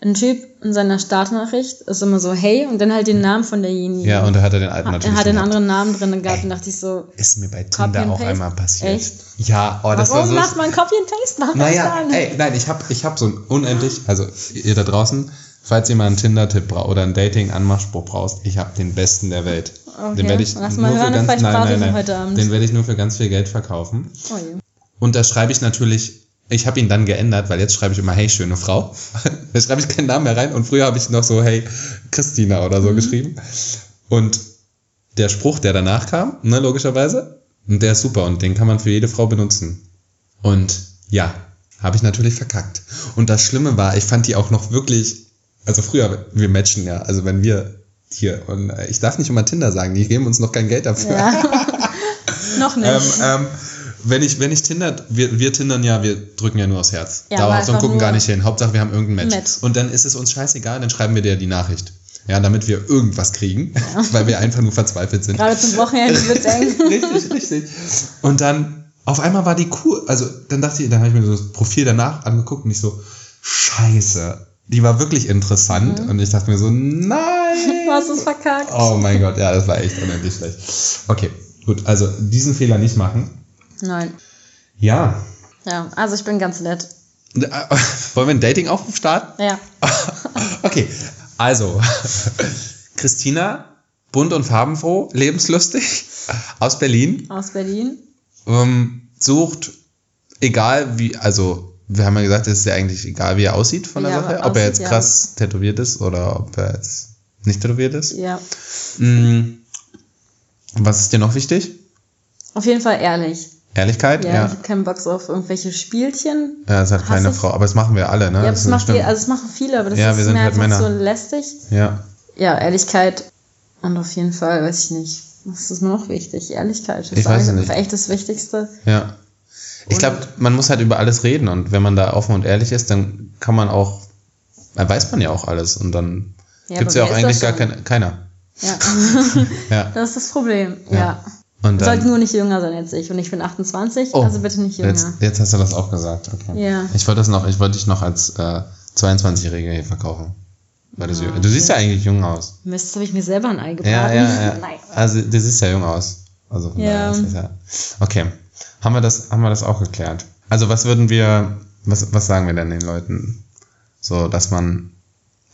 ein Typ in seiner Startnachricht ist immer so hey und dann halt den Namen von derjenigen. Ja, und da hat er den alten er natürlich. hat den anderen Namen drin gehabt und dachte ich so, Ist mir bei Tinder auch einmal passiert. Echt? Ja, oh, das warum war macht so. man Copy and Paste Nachrichten? Naja, ey, nein, ich hab, ich hab so ein unendlich, also ihr da draußen, falls ihr mal einen Tinder-Tipp braucht oder einen Dating-Anmachspruch brauchst, ich habe den besten der Welt. Okay, Den werde ich lass nur mal für hören, ganz, nein, nein, nein, heute Abend. den werde ich nur für ganz viel Geld verkaufen. Oh je. Und da schreibe ich natürlich ich habe ihn dann geändert, weil jetzt schreibe ich immer Hey, schöne Frau. [laughs] da schreibe ich keinen Namen mehr rein. Und früher habe ich noch so Hey, Christina oder so geschrieben. Und der Spruch, der danach kam, ne, logischerweise, der ist super und den kann man für jede Frau benutzen. Und ja, habe ich natürlich verkackt. Und das Schlimme war, ich fand die auch noch wirklich, also früher, wir matchen ja, also wenn wir hier, und ich darf nicht immer Tinder sagen, die geben uns noch kein Geld dafür. Ja. [laughs] Noch nicht. Ähm, ähm, wenn ich, wenn ich Tinder, wir, wir tindern ja, wir drücken ja nur aufs Herz. Ja, aber und gucken gar nicht hin. Hauptsache, wir haben irgendein Match. Match. Und dann ist es uns scheißegal, dann schreiben wir dir die Nachricht. Ja, damit wir irgendwas kriegen, [laughs] weil wir einfach nur verzweifelt sind. Gerade zum Wochenende [laughs] wird eng. richtig, richtig. Und dann auf einmal war die cool. Also dann dachte ich, dann habe ich mir so das Profil danach angeguckt und ich so, scheiße. Die war wirklich interessant. Und ich dachte mir so, nein. Du [laughs] hast es verkackt. Oh mein Gott, ja, das war echt unendlich schlecht. Okay, gut, also diesen Fehler nicht machen. Nein. Ja. Ja, also ich bin ganz nett. Äh, [laughs] Wollen wir ein Dating-Aufruf starten? Ja. [laughs] Okay, also [laughs] Christina, bunt und farbenfroh, lebenslustig, aus Berlin, Aus Berlin. ähm, sucht, egal wie, also wir haben ja gesagt, es ist ja eigentlich egal, wie er aussieht von der Ja, Sache, ob er jetzt ja. krass tätowiert ist oder ob er jetzt nicht tätowiert ist. Ja. Mm, Was ist dir noch wichtig? Auf jeden Fall ehrlich. Ehrlichkeit? Ja, Ja. ich habe keinen Bock auf irgendwelche Spielchen. Ja, das hat keine. Frau, aber das machen wir alle, ne? Ja, Das das ist macht viel, also das machen viele, aber das Ja, ist wir sind mir halt einfach Männer. so lästig. Ja. Ja, Ehrlichkeit und auf jeden Fall, weiß ich nicht, was ist mir noch wichtig? Ehrlichkeit. Das Ich ist weiß es nicht. echt das Wichtigste. Ja. Ich glaube, man muss halt über alles reden und wenn man da offen und ehrlich ist, dann kann man auch, dann weiß man ja auch alles und dann Ja, gibt's aber ja auch ist eigentlich gar keine, keiner. Ja, [laughs] Ja. das ist das Problem. Ja. Ja. Und Sollte dann, nur nicht jünger sein als ich und ich bin 28, Oh, also bitte nicht jünger. jetzt, jetzt hast du das auch gesagt. Okay. Ja. Ich wollte das noch, ich wollte dich noch als äh, 22-Jähriger hier verkaufen. Weil du, so, Ah, du siehst ja eigentlich jung aus. Mist, habe ich mir selber ein Ei gebraten. Ja, ja, ja. [laughs] Nein. Also du siehst ja jung aus. Also von Ja. daher ist das ja. Okay. Haben wir das, haben wir das auch geklärt? Also was würden wir, was, was sagen wir denn den Leuten? So, dass man.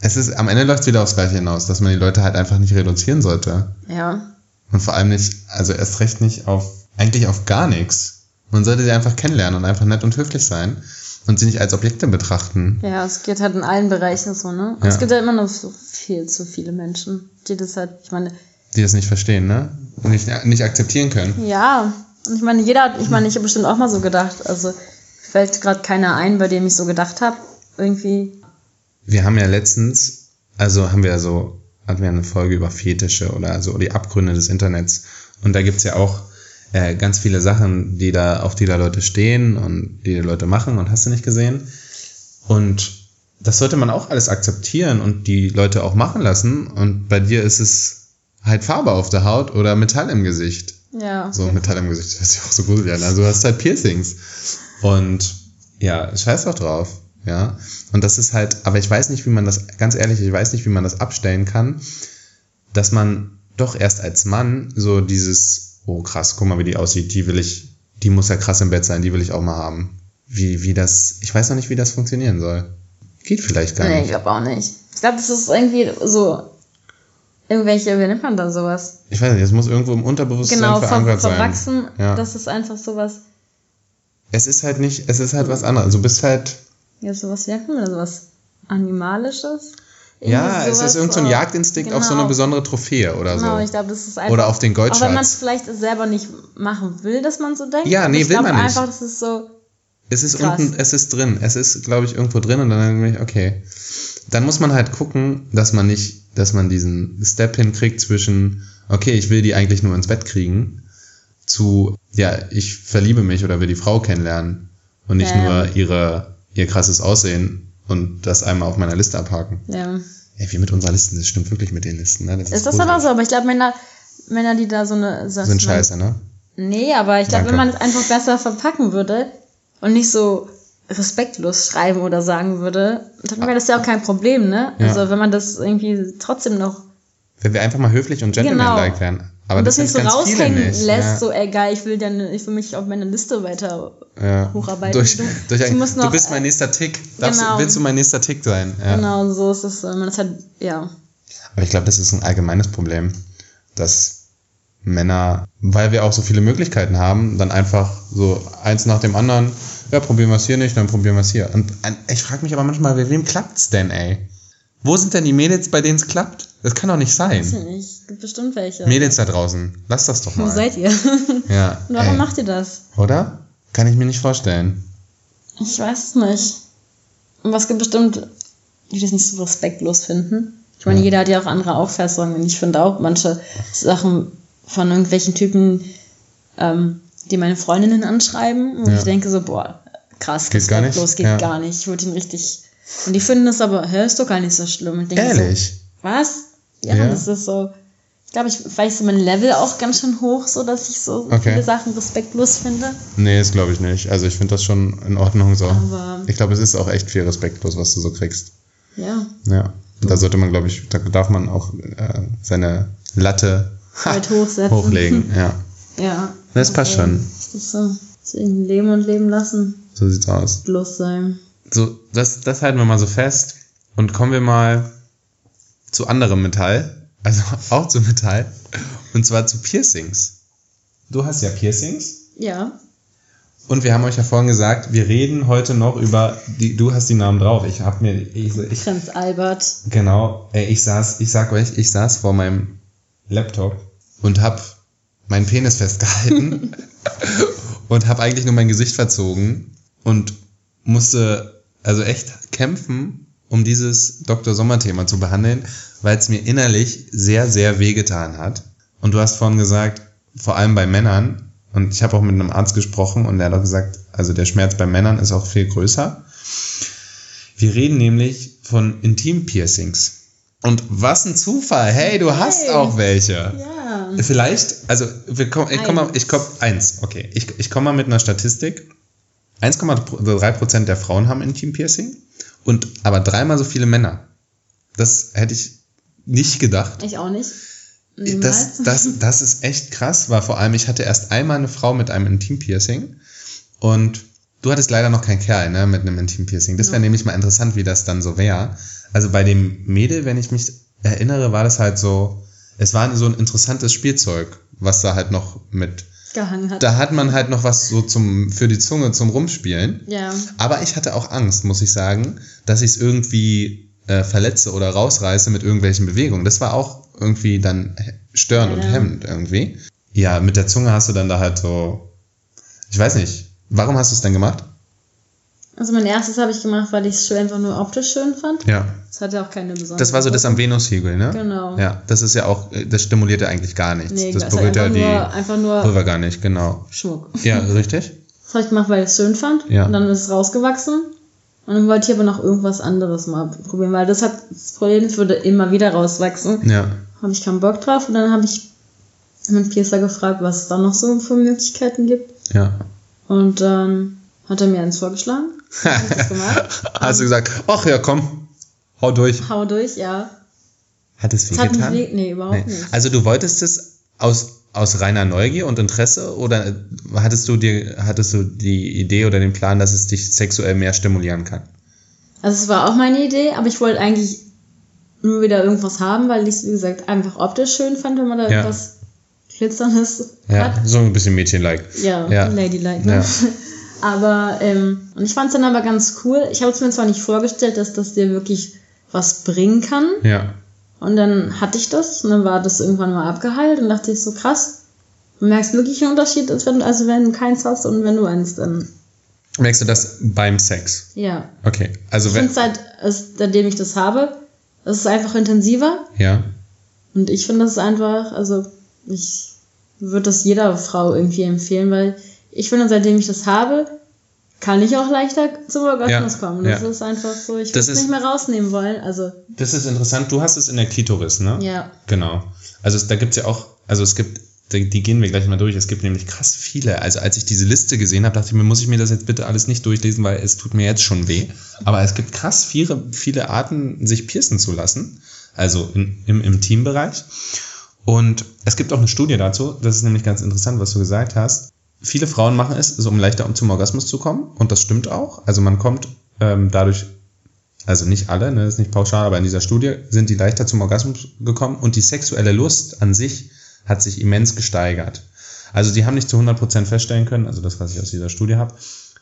Es ist, am Ende läuft es wieder aufs Gleiche hinaus, dass man die Leute halt einfach nicht reduzieren sollte. Ja. Und vor allem nicht, also erst recht nicht auf, eigentlich auf gar nichts. Man sollte sie einfach kennenlernen und einfach nett und höflich sein und sie nicht als Objekte betrachten. Ja, es geht halt in allen Bereichen so, ne? Ja. Es gibt ja immer noch so viel zu viele Menschen, die das halt, ich meine, Die das nicht verstehen, ne? Und nicht, nicht akzeptieren können. ja. Und ich meine, jeder hat, ich meine, ich habe bestimmt auch mal so gedacht. Also fällt gerade keiner ein, bei dem ich so gedacht habe. Irgendwie. Wir haben ja letztens, also haben wir so, hatten wir eine Folge über Fetische oder so die Abgründe des Internets. Und da gibt's ja auch äh, ganz viele Sachen, die da, auf die da Leute stehen und die die Leute machen und hast du nicht gesehen. Und das sollte man auch alles akzeptieren und die Leute auch machen lassen. Und bei dir ist es halt Farbe auf der Haut oder Metall im Gesicht. Ja. So Metall im Gesicht, das ist ja auch so gruselig an. Also du hast halt Piercings. Und ja, scheiß doch drauf. Ja. Und das ist halt, aber ich weiß nicht, wie man das, ganz ehrlich, ich weiß nicht, wie man das abstellen kann, dass man doch erst als Mann so dieses, oh krass, guck mal, wie die aussieht, die will ich, die muss ja krass im Bett sein, die will ich auch mal haben. Wie, wie das, ich weiß noch nicht, wie das funktionieren soll. Geht vielleicht gar Nee, ich nicht. glaube auch nicht. Ich glaube, das ist irgendwie so. Irgendwelche, wie nennt man da sowas? Ich weiß nicht, es muss irgendwo im Unterbewusstsein Genau, ver verankert sein. verwachsen. Ja. Das ist einfach sowas. Es ist halt nicht, es ist halt was anderes. Du bist halt, Ja, sowas, nennt man das? Sowas Animalisches? Ja, es ist irgendein so ein äh, Jagdinstinkt auf so eine genau. besondere Trophäe oder Genau, so. ich glaube, das ist einfach. Oder auf den Auch wenn man es Goldschatz. vielleicht selber nicht machen will, dass man so denkt. Ja, nee, ich will man nicht. einfach, das ist so. Es ist krass. unten, es ist drin. Es ist, glaube ich, irgendwo drin und dann denke ich, okay. Dann muss man halt gucken, dass man nicht, dass man diesen Step hinkriegt zwischen, okay, ich will die eigentlich nur ins Bett kriegen, zu, ja, ich verliebe mich oder will die Frau kennenlernen und nicht Ja. nur ihre, ihr krasses Aussehen und das einmal auf meiner Liste abhaken. Ja. Ey, wie mit unserer Listen, das stimmt wirklich mit den Listen, ne? Das Ist das gruselig. aber so? Aber ich glaube, Männer, Männer, die da so eine. So Sind scheiße, ne? Nee, aber ich glaube, wenn man es einfach besser verpacken würde und nicht so respektlos schreiben oder sagen würde, dann wäre das ja auch kein Problem, ne? Ja. Also wenn man das irgendwie trotzdem noch Wenn wir einfach mal höflich und gentlemanlike wären. Aber und das, das, nicht so raushängen nicht. lässt, ja. so ey geil, ich will dann, ich will mich auf meine Liste weiter ja. hocharbeiten. Durch, Du- durch du ein, musst du noch, bist mein äh, nächster Tick. Darfst, genau. Willst du mein nächster Tick sein? Ja. Genau, so ist es. Man ist halt, ja. Aber ich glaube, das ist ein allgemeines Problem, dass Männer, weil wir auch so viele Möglichkeiten haben, dann einfach so eins nach dem anderen ja, probieren wir es hier nicht, dann probieren wir es hier. Und ich frage mich aber manchmal, bei wem klappt's denn, ey? Wo sind denn die Mädels, bei denen es klappt? Das kann doch nicht Weiß ich sein. nicht. Es gibt bestimmt welche. Mädels da draußen, lasst das doch Wo mal. seid ihr? Ja, [laughs] Und warum ey. macht ihr das? Oder? Kann ich mir nicht vorstellen. Ich weiß es nicht. Und was gibt bestimmt, die das nicht so respektlos finden. Ich meine, Ja. jeder hat ja auch andere Auffassungen. Und ich finde auch manche Sachen von irgendwelchen Typen, ähm, die meine Freundinnen anschreiben. Und Ja. ich denke so, boah, krass, Geht gar nicht? respektlos, geht Ja. gar nicht. Ich würde ihn richtig. Und die finden das aber, hä, ist doch gar nicht so schlimm. Und denke Ehrlich? So, was? Ja, Ja. das ist so. Ich glaube, ich weiß mein Level auch ganz schön hoch, so dass ich so Okay. viele Sachen respektlos finde. Nee, das glaube ich nicht. Also ich finde das schon in Ordnung so. Aber Ich glaube, es ist auch echt viel respektlos, was du so kriegst. ja, Ja. Und Da sollte man, glaube ich, da darf man auch äh, seine Latte ha, Halt hochsetzen. hochlegen. [laughs] Ja, Ja. Das passt schon. Das ist so. Deswegen leben und leben lassen. so sieht's aus. Bloß sein. So, das, das halten wir mal so fest. Und kommen wir mal zu anderem Metall. Also [laughs] auch zu Metall. Und zwar zu Piercings. Du hast ja Piercings. Ja. Und wir haben euch ja vorhin gesagt, wir reden heute noch über die, du hast die Namen drauf. Ich habe mir, ich, ich, Prinz Albert. Genau, ich saß, ich sag euch, ich saß vor meinem Laptop und hab meinen Penis festgehalten [laughs] und hab eigentlich nur mein Gesicht verzogen und musste also echt kämpfen, um dieses Dr. Sommer-Thema zu behandeln, weil es mir innerlich sehr, sehr wehgetan hat. Und du hast vorhin gesagt, vor allem bei Männern, und ich habe auch mit einem Arzt gesprochen und der hat auch gesagt, also der Schmerz bei Männern ist auch viel größer. Wir reden nämlich von Intim-Piercings. Und was ein Zufall. Hey, du hast Hey. auch welche. Ja. Vielleicht, also wir kommen, ich komme mal, ich komme, eins, okay. Ich, ich komme mal mit einer Statistik. 1,3% der Frauen haben Intim-Piercing und aber dreimal so viele Männer. Das hätte ich nicht gedacht. Ich auch nicht. Das, Niemals. das, das ist echt krass, weil vor allem ich hatte erst einmal eine Frau mit einem Intim-Piercing und du hattest leider noch keinen Kerl ne, mit einem Intim-Piercing. Das wäre nämlich mal interessant, wie das dann so wäre. Also bei dem Mädel, wenn ich mich erinnere, war das halt so, es war so ein interessantes Spielzeug, was da halt noch mit, gehangen hat. da hat man halt noch was so zum, für die Zunge zum Rumspielen. Ja. Aber ich hatte auch Angst, muss ich sagen, dass ich es irgendwie äh, verletze oder rausreiße mit irgendwelchen Bewegungen. Das war auch irgendwie dann störend und Ja. hemmend irgendwie. Ja, mit der Zunge hast du dann da halt so, ich weiß nicht, warum hast du es denn gemacht? Also mein erstes habe ich gemacht, weil ich es einfach nur optisch schön fand. Ja, Es hatte auch keine besondere. das war so das am Venushügel, ne? Genau. Ja, das ist ja auch, äh, das stimuliert ja eigentlich gar nichts. Nee, das hat berührt ja einfach, die nur, einfach nur Pulver gar nicht, genau. Schmuck. Ja, richtig? Das habe ich gemacht, weil ich es schön fand. Ja. Und dann ist es rausgewachsen. Und dann wollte ich aber noch irgendwas anderes mal probieren, weil das hat das Problem, es würde immer wieder rauswachsen. Ja. Habe ich keinen Bock drauf. Und dann habe ich meinen Piercer gefragt, was es da noch so für Möglichkeiten gibt. Ja. Und dann hat er mir eins vorgeschlagen. Das gemacht. [laughs] Hast du gesagt, ach ja, komm, hau durch. Hau durch, ja. Hat es wehgetan? weh. Nee, überhaupt Nee. nicht. Also du wolltest es aus, aus reiner Neugier und Interesse oder hattest du dir, hattest du die Idee oder den Plan, dass es dich sexuell mehr stimulieren kann? Also es war auch meine Idee, aber ich wollte eigentlich nur wieder irgendwas haben, weil ich es, wie gesagt, einfach optisch schön fand, wenn man da Ja. irgendwas Glitzerndes Ja, hat. so ein bisschen Mädchenlike. Ja, Ja. Ladylike, ne? Ja. [laughs] Aber, ähm, und ich fand es dann aber ganz cool. Ich habe es mir zwar nicht vorgestellt, dass das dir wirklich was bringen kann. Ja. Und dann hatte ich das und dann war das irgendwann mal abgeheilt und dachte ich so, krass, du merkst wirklich einen Unterschied, als wenn, also wenn du keins hast und wenn du eins dann, Merkst du das beim Sex? ja. Okay. Also Ich wenn, finde es halt, seitdem ich das habe, es ist einfach intensiver ja. und ich finde das einfach, also ich würde das jeder Frau irgendwie empfehlen, weil ich finde, seitdem ich das habe, kann ich auch leichter zum Orgasmus Ja, kommen. Das ja. ist einfach so, ich würde es nicht mehr rausnehmen wollen, also Das ist interessant. Du hast es in der Klitoris, ne? ja. Genau. Also es, da gibt's ja auch, also es gibt, die, die gehen wir gleich mal durch. Es gibt nämlich krass viele. Also als ich diese Liste gesehen habe, dachte ich mir, muss ich mir das jetzt bitte alles nicht durchlesen, weil es tut mir jetzt schon weh. Aber es gibt krass viele, viele Arten, sich piercen zu lassen. Also in, im, im Teambereich. Und es gibt auch eine Studie dazu, das ist nämlich ganz interessant, was du gesagt hast. Viele Frauen machen es, so um leichter um zum Orgasmus zu kommen. Und das stimmt auch. Also man kommt ähm, dadurch also nicht alle, ne, ist nicht pauschal, aber in dieser Studie sind die leichter zum Orgasmus gekommen und die sexuelle Lust an sich hat sich immens gesteigert. Also die haben nicht zu 100% feststellen können, also das, was ich aus dieser Studie habe,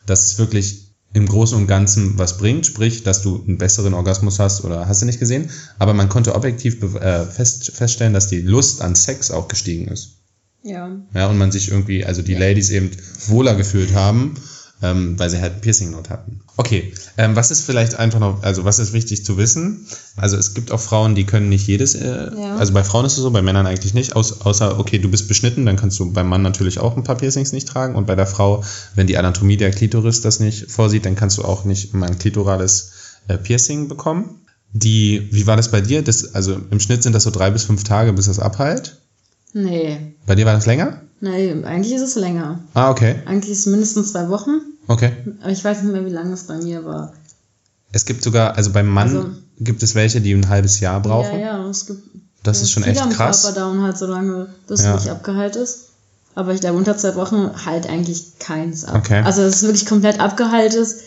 dass es wirklich im Großen und Ganzen was bringt, sprich, dass du einen besseren Orgasmus hast oder hast du nicht gesehen. Aber man konnte objektiv äh, fest, feststellen, dass die Lust an Sex auch gestiegen ist. Ja. Ja, und man sich irgendwie, also die Ladies eben wohler gefühlt haben, ähm, weil sie halt ein Piercing-Not hatten. Okay, ähm, was ist vielleicht einfach noch, also was ist wichtig zu wissen? Also es gibt auch Frauen, die können nicht jedes, äh, Ja. also bei Frauen ist es so, bei Männern eigentlich nicht, aus, außer, okay, du bist beschnitten, dann kannst du beim Mann natürlich auch ein paar Piercings nicht tragen und bei der Frau, wenn die Anatomie der Klitoris das nicht vorsieht, dann kannst du auch nicht mal ein klitorales äh, Piercing bekommen. Die, wie war das bei dir? Das, also im Schnitt sind das so drei bis fünf Tage, bis das abheilt. Nee. Bei dir war das länger? Nee, eigentlich ist es länger. Ah, okay. Eigentlich ist es mindestens zwei Wochen. Okay. Aber ich weiß nicht mehr, wie lange es bei mir war. Es gibt sogar, also beim Mann Also- gibt es welche, die ein halbes Jahr brauchen. Ja, ja, es gibt. Das ja, ist schon echt krass. Körper dauern halt so lange, bis Ja. es nicht abgeheilt ist. Aber ich glaube, unter zwei Wochen halt eigentlich keins ab. Okay. Also, dass es wirklich komplett abgeheilt ist.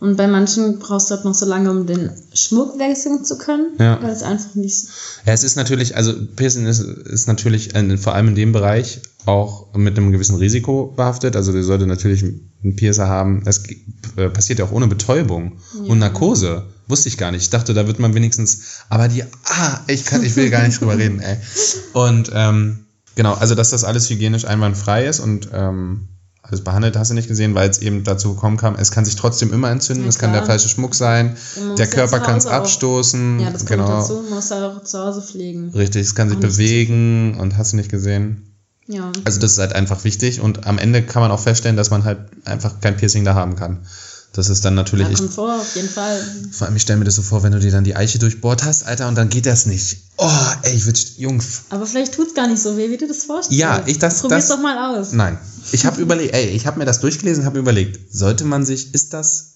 Und bei manchen brauchst du halt noch so lange, um den Schmuck wechseln zu können. Ja. Weil es einfach nicht. Ja, es ist natürlich, also Piercing ist, ist natürlich in, vor allem in dem Bereich auch mit einem gewissen Risiko behaftet. Also der sollte natürlich einen Piercer haben. Es g- äh, passiert ja auch ohne Betäubung und Narkose. Wusste ich gar nicht. Ich dachte, da wird man wenigstens, aber die, ah, ich kann, ich will gar nicht drüber reden, ey. [laughs] Und ähm, genau, also dass das alles hygienisch einwandfrei ist und ähm, alles behandelt, hast du nicht gesehen, weil es eben dazu gekommen kam, es kann sich trotzdem immer entzünden, es kann der falsche Schmuck sein, der Körper kann es auch- abstoßen. Ja, das kommt genau. dazu. Man muss halt auch zu Hause pflegen. Richtig, es kann sich bewegen und hast du nicht gesehen. Ja. Also das ist halt einfach wichtig und am Ende kann man auch feststellen, dass man halt einfach kein Piercing da haben kann. Das ist dann natürlich, Ja, ich, kommt vor, auf jeden Fall. vor allem ich stelle mir das so vor, wenn du dir dann die Eiche durchbohrt hast, Alter, und dann geht das nicht. Oh, ey, ich würde, Jungs, Aber vielleicht tut's gar nicht so weh, wie du das vorstellst. Ja, ich- das- Probier's das- doch mal aus. nein. Ich habe überlegt, ey, ich habe mir das durchgelesen, habe überlegt, sollte man sich, ist das,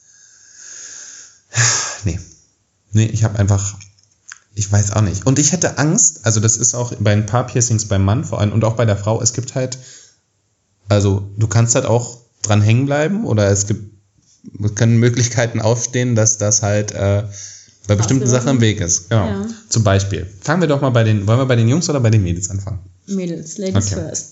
nee, nee, ich habe einfach, ich weiß auch nicht. Und ich hätte Angst, also das ist auch bei ein paar Piercings beim Mann vor allem und auch bei der Frau, es gibt halt, also du kannst halt auch dran hängen bleiben oder es gibt, können Möglichkeiten aufstehen, dass das halt äh, bei bestimmten. Sachen im Weg ist. Genau. Ja. Zum Beispiel. Fangen wir doch mal bei den, wollen wir bei den Jungs oder bei den Mädels anfangen? Mädels, Ladies Okay. first.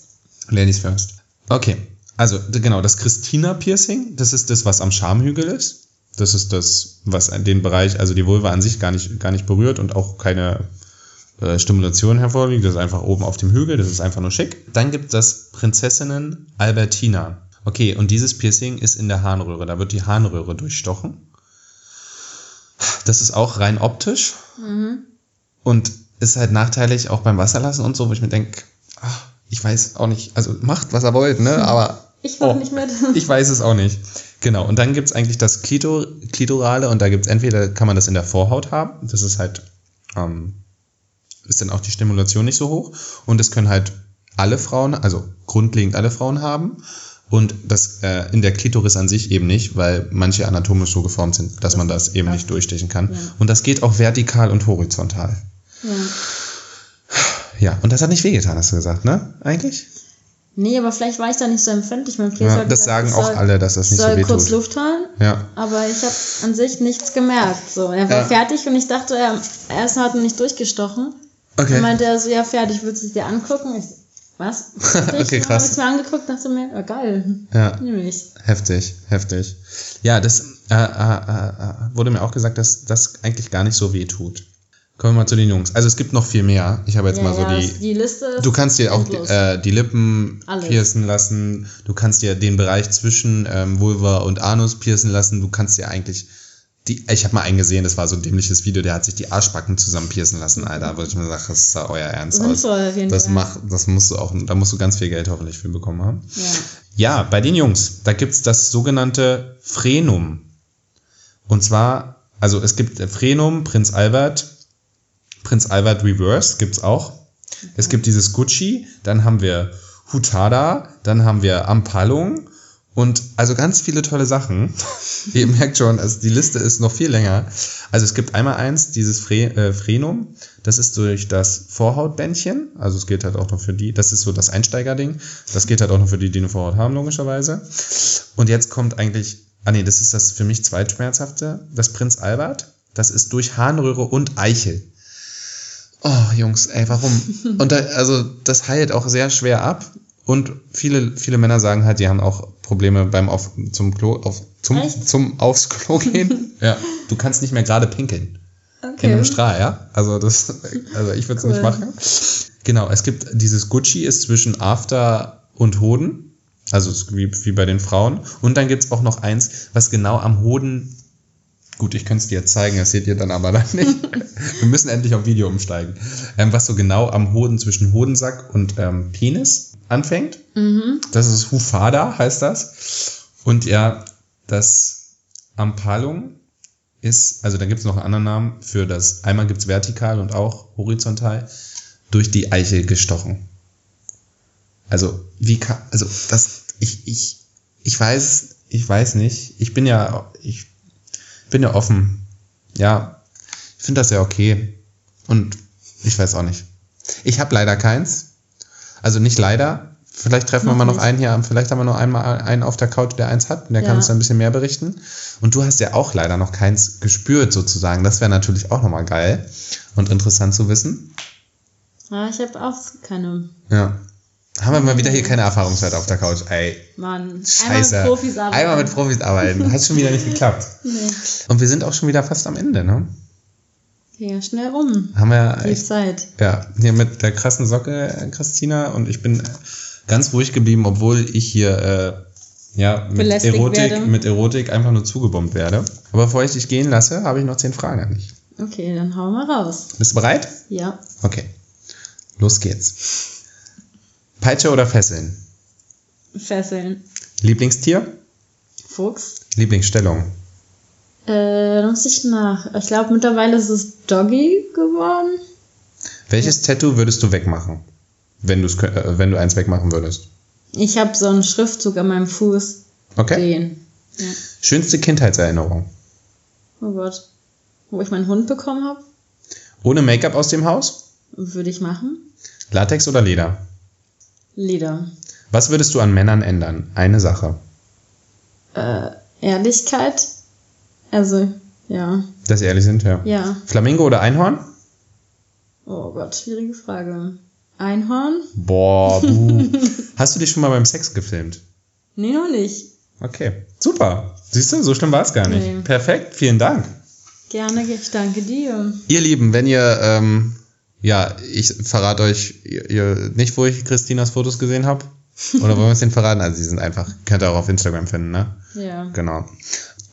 Ladies first. Okay, also genau, das Christina-Piercing, das ist das, was am Schamhügel ist. Das ist das, was den Bereich, also die Vulva an sich gar nicht, gar nicht berührt und auch keine äh, Stimulation hervorliegt. Das ist einfach oben auf dem Hügel, das ist einfach nur schick. Dann gibt es das Prinzessinnen Albertina. Okay, und dieses Piercing ist in der Harnröhre. Da wird die Harnröhre durchstochen. Das ist auch rein optisch. Und ist halt nachteilig auch beim Wasserlassen und so, wo ich mir denke, ich weiß auch nicht, also macht, was ihr wollt, ne? [laughs] Aber Ich mach Oh. nicht mit. [laughs] ich weiß es auch nicht. Genau, und dann gibt's eigentlich das Klitor Klitorale und da gibt's entweder kann man das in der Vorhaut haben, das ist halt, ähm, ist dann auch die Stimulation nicht so hoch und das können halt alle Frauen, also grundlegend alle Frauen haben und das äh, in der Klitoris an sich eben nicht, weil manche anatomisch so geformt sind, dass man das eben nicht durchstechen kann. Ja. Und das geht auch vertikal und horizontal. Ja. Ja, und das hat nicht wehgetan, hast du gesagt, ne? Eigentlich? Nee, aber vielleicht war ich da nicht so empfindlich. Mein Ja, das gesagt, sagen auch soll, alle, dass das nicht so soll weh kurz tut. Luft holen, Ja. aber ich habe an sich nichts gemerkt. So, er war Ja. fertig und ich dachte, er, erst hat er nicht durchgestochen. Okay. Dann meinte er so, ja fertig, willst du es dir angucken? Ich, was? [laughs] Okay, Ich krass. habe es mir angeguckt, dachte mir, ja, geil, Ja. nehme ich. Heftig, heftig. Ja, das äh, äh, äh, äh, wurde mir auch gesagt, dass das eigentlich gar nicht so weh tut. Kommen wir mal zu den Jungs. Also es gibt noch viel mehr. Ich habe jetzt Ja, mal so ja, die. die Liste ist Du kannst dir auch die, äh, die Lippen Alles. piercen lassen. Du kannst dir den Bereich zwischen ähm, Vulva und Anus piercen lassen. Du kannst dir eigentlich die. Ich habe mal einen gesehen, das war so ein dämliches Video, der hat sich die Arschbacken zusammen piercen lassen, Alter. Wo ich mir sage, das ist euer Ernst aus. Sinnvoll auf jeden Das Fall. macht, das musst du auch, da musst du ganz viel Geld hoffentlich für bekommen haben. Ja. Ja, bei den Jungs, da gibt's das sogenannte Frenum. Und zwar, also es gibt Frenum, Prinz Albert, Prinz Albert Reverse gibt's auch. Es gibt dieses Gucci, dann haben wir Hutada, dann haben wir Ampalung und also ganz viele tolle Sachen. [laughs] [laughs] Ihr merkt schon, also die Liste ist noch viel länger. Also es gibt einmal eins, dieses Fre äh, Frenum, das ist durch das Vorhautbändchen, also es geht halt auch noch für die, das ist so das Einsteigerding, das geht halt auch noch für die, die eine Vorhaut haben, logischerweise. Und jetzt kommt eigentlich, ah nee, das ist das für mich zweitschmerzhafte, das Prinz Albert, das ist durch Harnröhre und Eichel. Oh, Jungs, ey, warum? [laughs] Und da, also das heilt auch sehr schwer ab Und viele, viele Männer sagen halt, die haben auch Probleme beim auf, zum Klo, auf, zum, Echt? zum aufs Klo gehen. [laughs] ja. Du kannst nicht mehr gerade pinkeln. In Okay. einem Strahl, ja? Also das, also ich würde es Cool. nicht machen. Genau, es gibt dieses Gucci ist zwischen After und Hoden. Also wie, wie bei den Frauen. Und dann gibt's auch noch eins, was genau am Hoden. Gut, ich könnte es dir jetzt zeigen, das seht ihr dann aber dann nicht. [laughs] Wir müssen endlich auf Video umsteigen. Ähm, was so genau am Hoden zwischen Hodensack und ähm, Penis anfängt. Mhm. Das ist Hufada, heißt das. Und ja, das Ampalum ist, also da gibt es noch einen anderen Namen für das, einmal gibt es vertikal und auch horizontal, durch die Eichel gestochen. Also, wie kann, also das, ich, ich, ich weiß, ich weiß nicht, ich bin ja, ich bin ja offen. Ja, ich finde das ja okay. Und ich weiß auch nicht. Ich habe leider keins. Also nicht leider. Vielleicht treffen wir Noch mal noch nicht. einen hier. Vielleicht haben wir noch einmal einen auf der Couch, der eins hat. Und der kann Ja. uns da ein bisschen mehr berichten. Und du hast ja auch leider noch keins gespürt sozusagen. Das wäre natürlich auch nochmal geil und interessant zu wissen. Ja, ich habe auch keine. Ja. Haben wir mal wieder hier keine Erfahrungswerte auf der Couch. Ey, Mann. scheiße. Einmal mit Profis arbeiten. Einmal mit Profis arbeiten. Hat schon wieder nicht geklappt. [laughs] Nee. Und wir sind auch schon wieder fast am Ende, ne? Ja schnell rum. Haben wir Die echt Zeit. Ja, hier mit der krassen Socke, äh, Christina, und ich bin ganz ruhig geblieben, obwohl ich hier äh, ja, mit Belästigt Erotik, werde. mit Erotik einfach nur zugebombt werde. Aber bevor ich dich gehen lasse, habe ich noch zehn Fragen an dich. Okay, dann hau mal raus. Bist du bereit? Ja. Okay. Los geht's. Peitsche oder Fesseln? Fesseln. Lieblingstier? Fuchs. Lieblingsstellung? Äh, muss ich nach. Ich glaube, mittlerweile ist es Doggy geworden. Welches Tattoo würdest du wegmachen? Wenn, du's, äh, wenn du eins wegmachen würdest. Ich habe so einen Schriftzug an meinem Fuß Okay. stehen. Ja. Schönste Kindheitserinnerung? Oh Gott. Wo ich meinen Hund bekommen habe, Ohne Make-up aus dem Haus? würde ich machen. Latex oder Leder? Leder. Was würdest du an Männern ändern? Eine Sache. Äh, Ehrlichkeit. Also, ja. Dass sie ehrlich sind, ja. Ja. Flamingo oder Einhorn? Oh Gott, schwierige Frage. Einhorn? Boah, [laughs] buh. Hast du dich schon mal beim Sex gefilmt? Nee, noch nicht. Okay, super. Siehst du, so schlimm war es gar nicht. Nee. Perfekt, vielen Dank. Gerne, ich danke dir. Ihr Lieben, wenn ihr, ähm, ja, ich verrate euch ihr, ihr nicht, wo ich Christinas Fotos gesehen habe. Oder wollen wir es denn verraten? Also, sie sind einfach, könnt ihr auch auf Instagram finden, ne? Ja. Genau.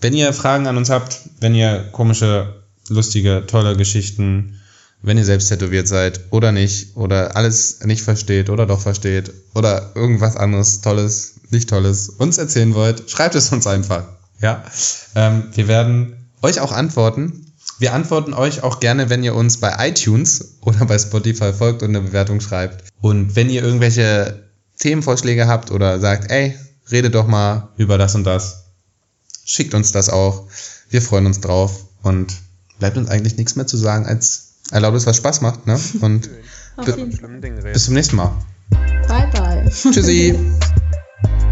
Wenn ihr Fragen an uns habt, wenn ihr komische, lustige, tolle Geschichten, wenn ihr selbst tätowiert seid oder nicht, oder alles nicht versteht oder doch versteht, oder irgendwas anderes Tolles, nicht Tolles uns erzählen wollt, schreibt es uns einfach. Ja. Ähm, wir werden euch auch antworten. Wir antworten euch auch gerne, wenn ihr uns bei iTunes oder bei Spotify folgt und eine Bewertung schreibt. Und wenn ihr irgendwelche Themenvorschläge habt oder sagt, ey, redet doch mal über das und das, schickt uns das auch. Wir freuen uns drauf und bleibt uns eigentlich nichts mehr zu sagen, als erlaubt es, was Spaß macht, ne? [laughs] Und Bis- bis zum nächsten Mal. Bye, bye. Tschüssi. [laughs]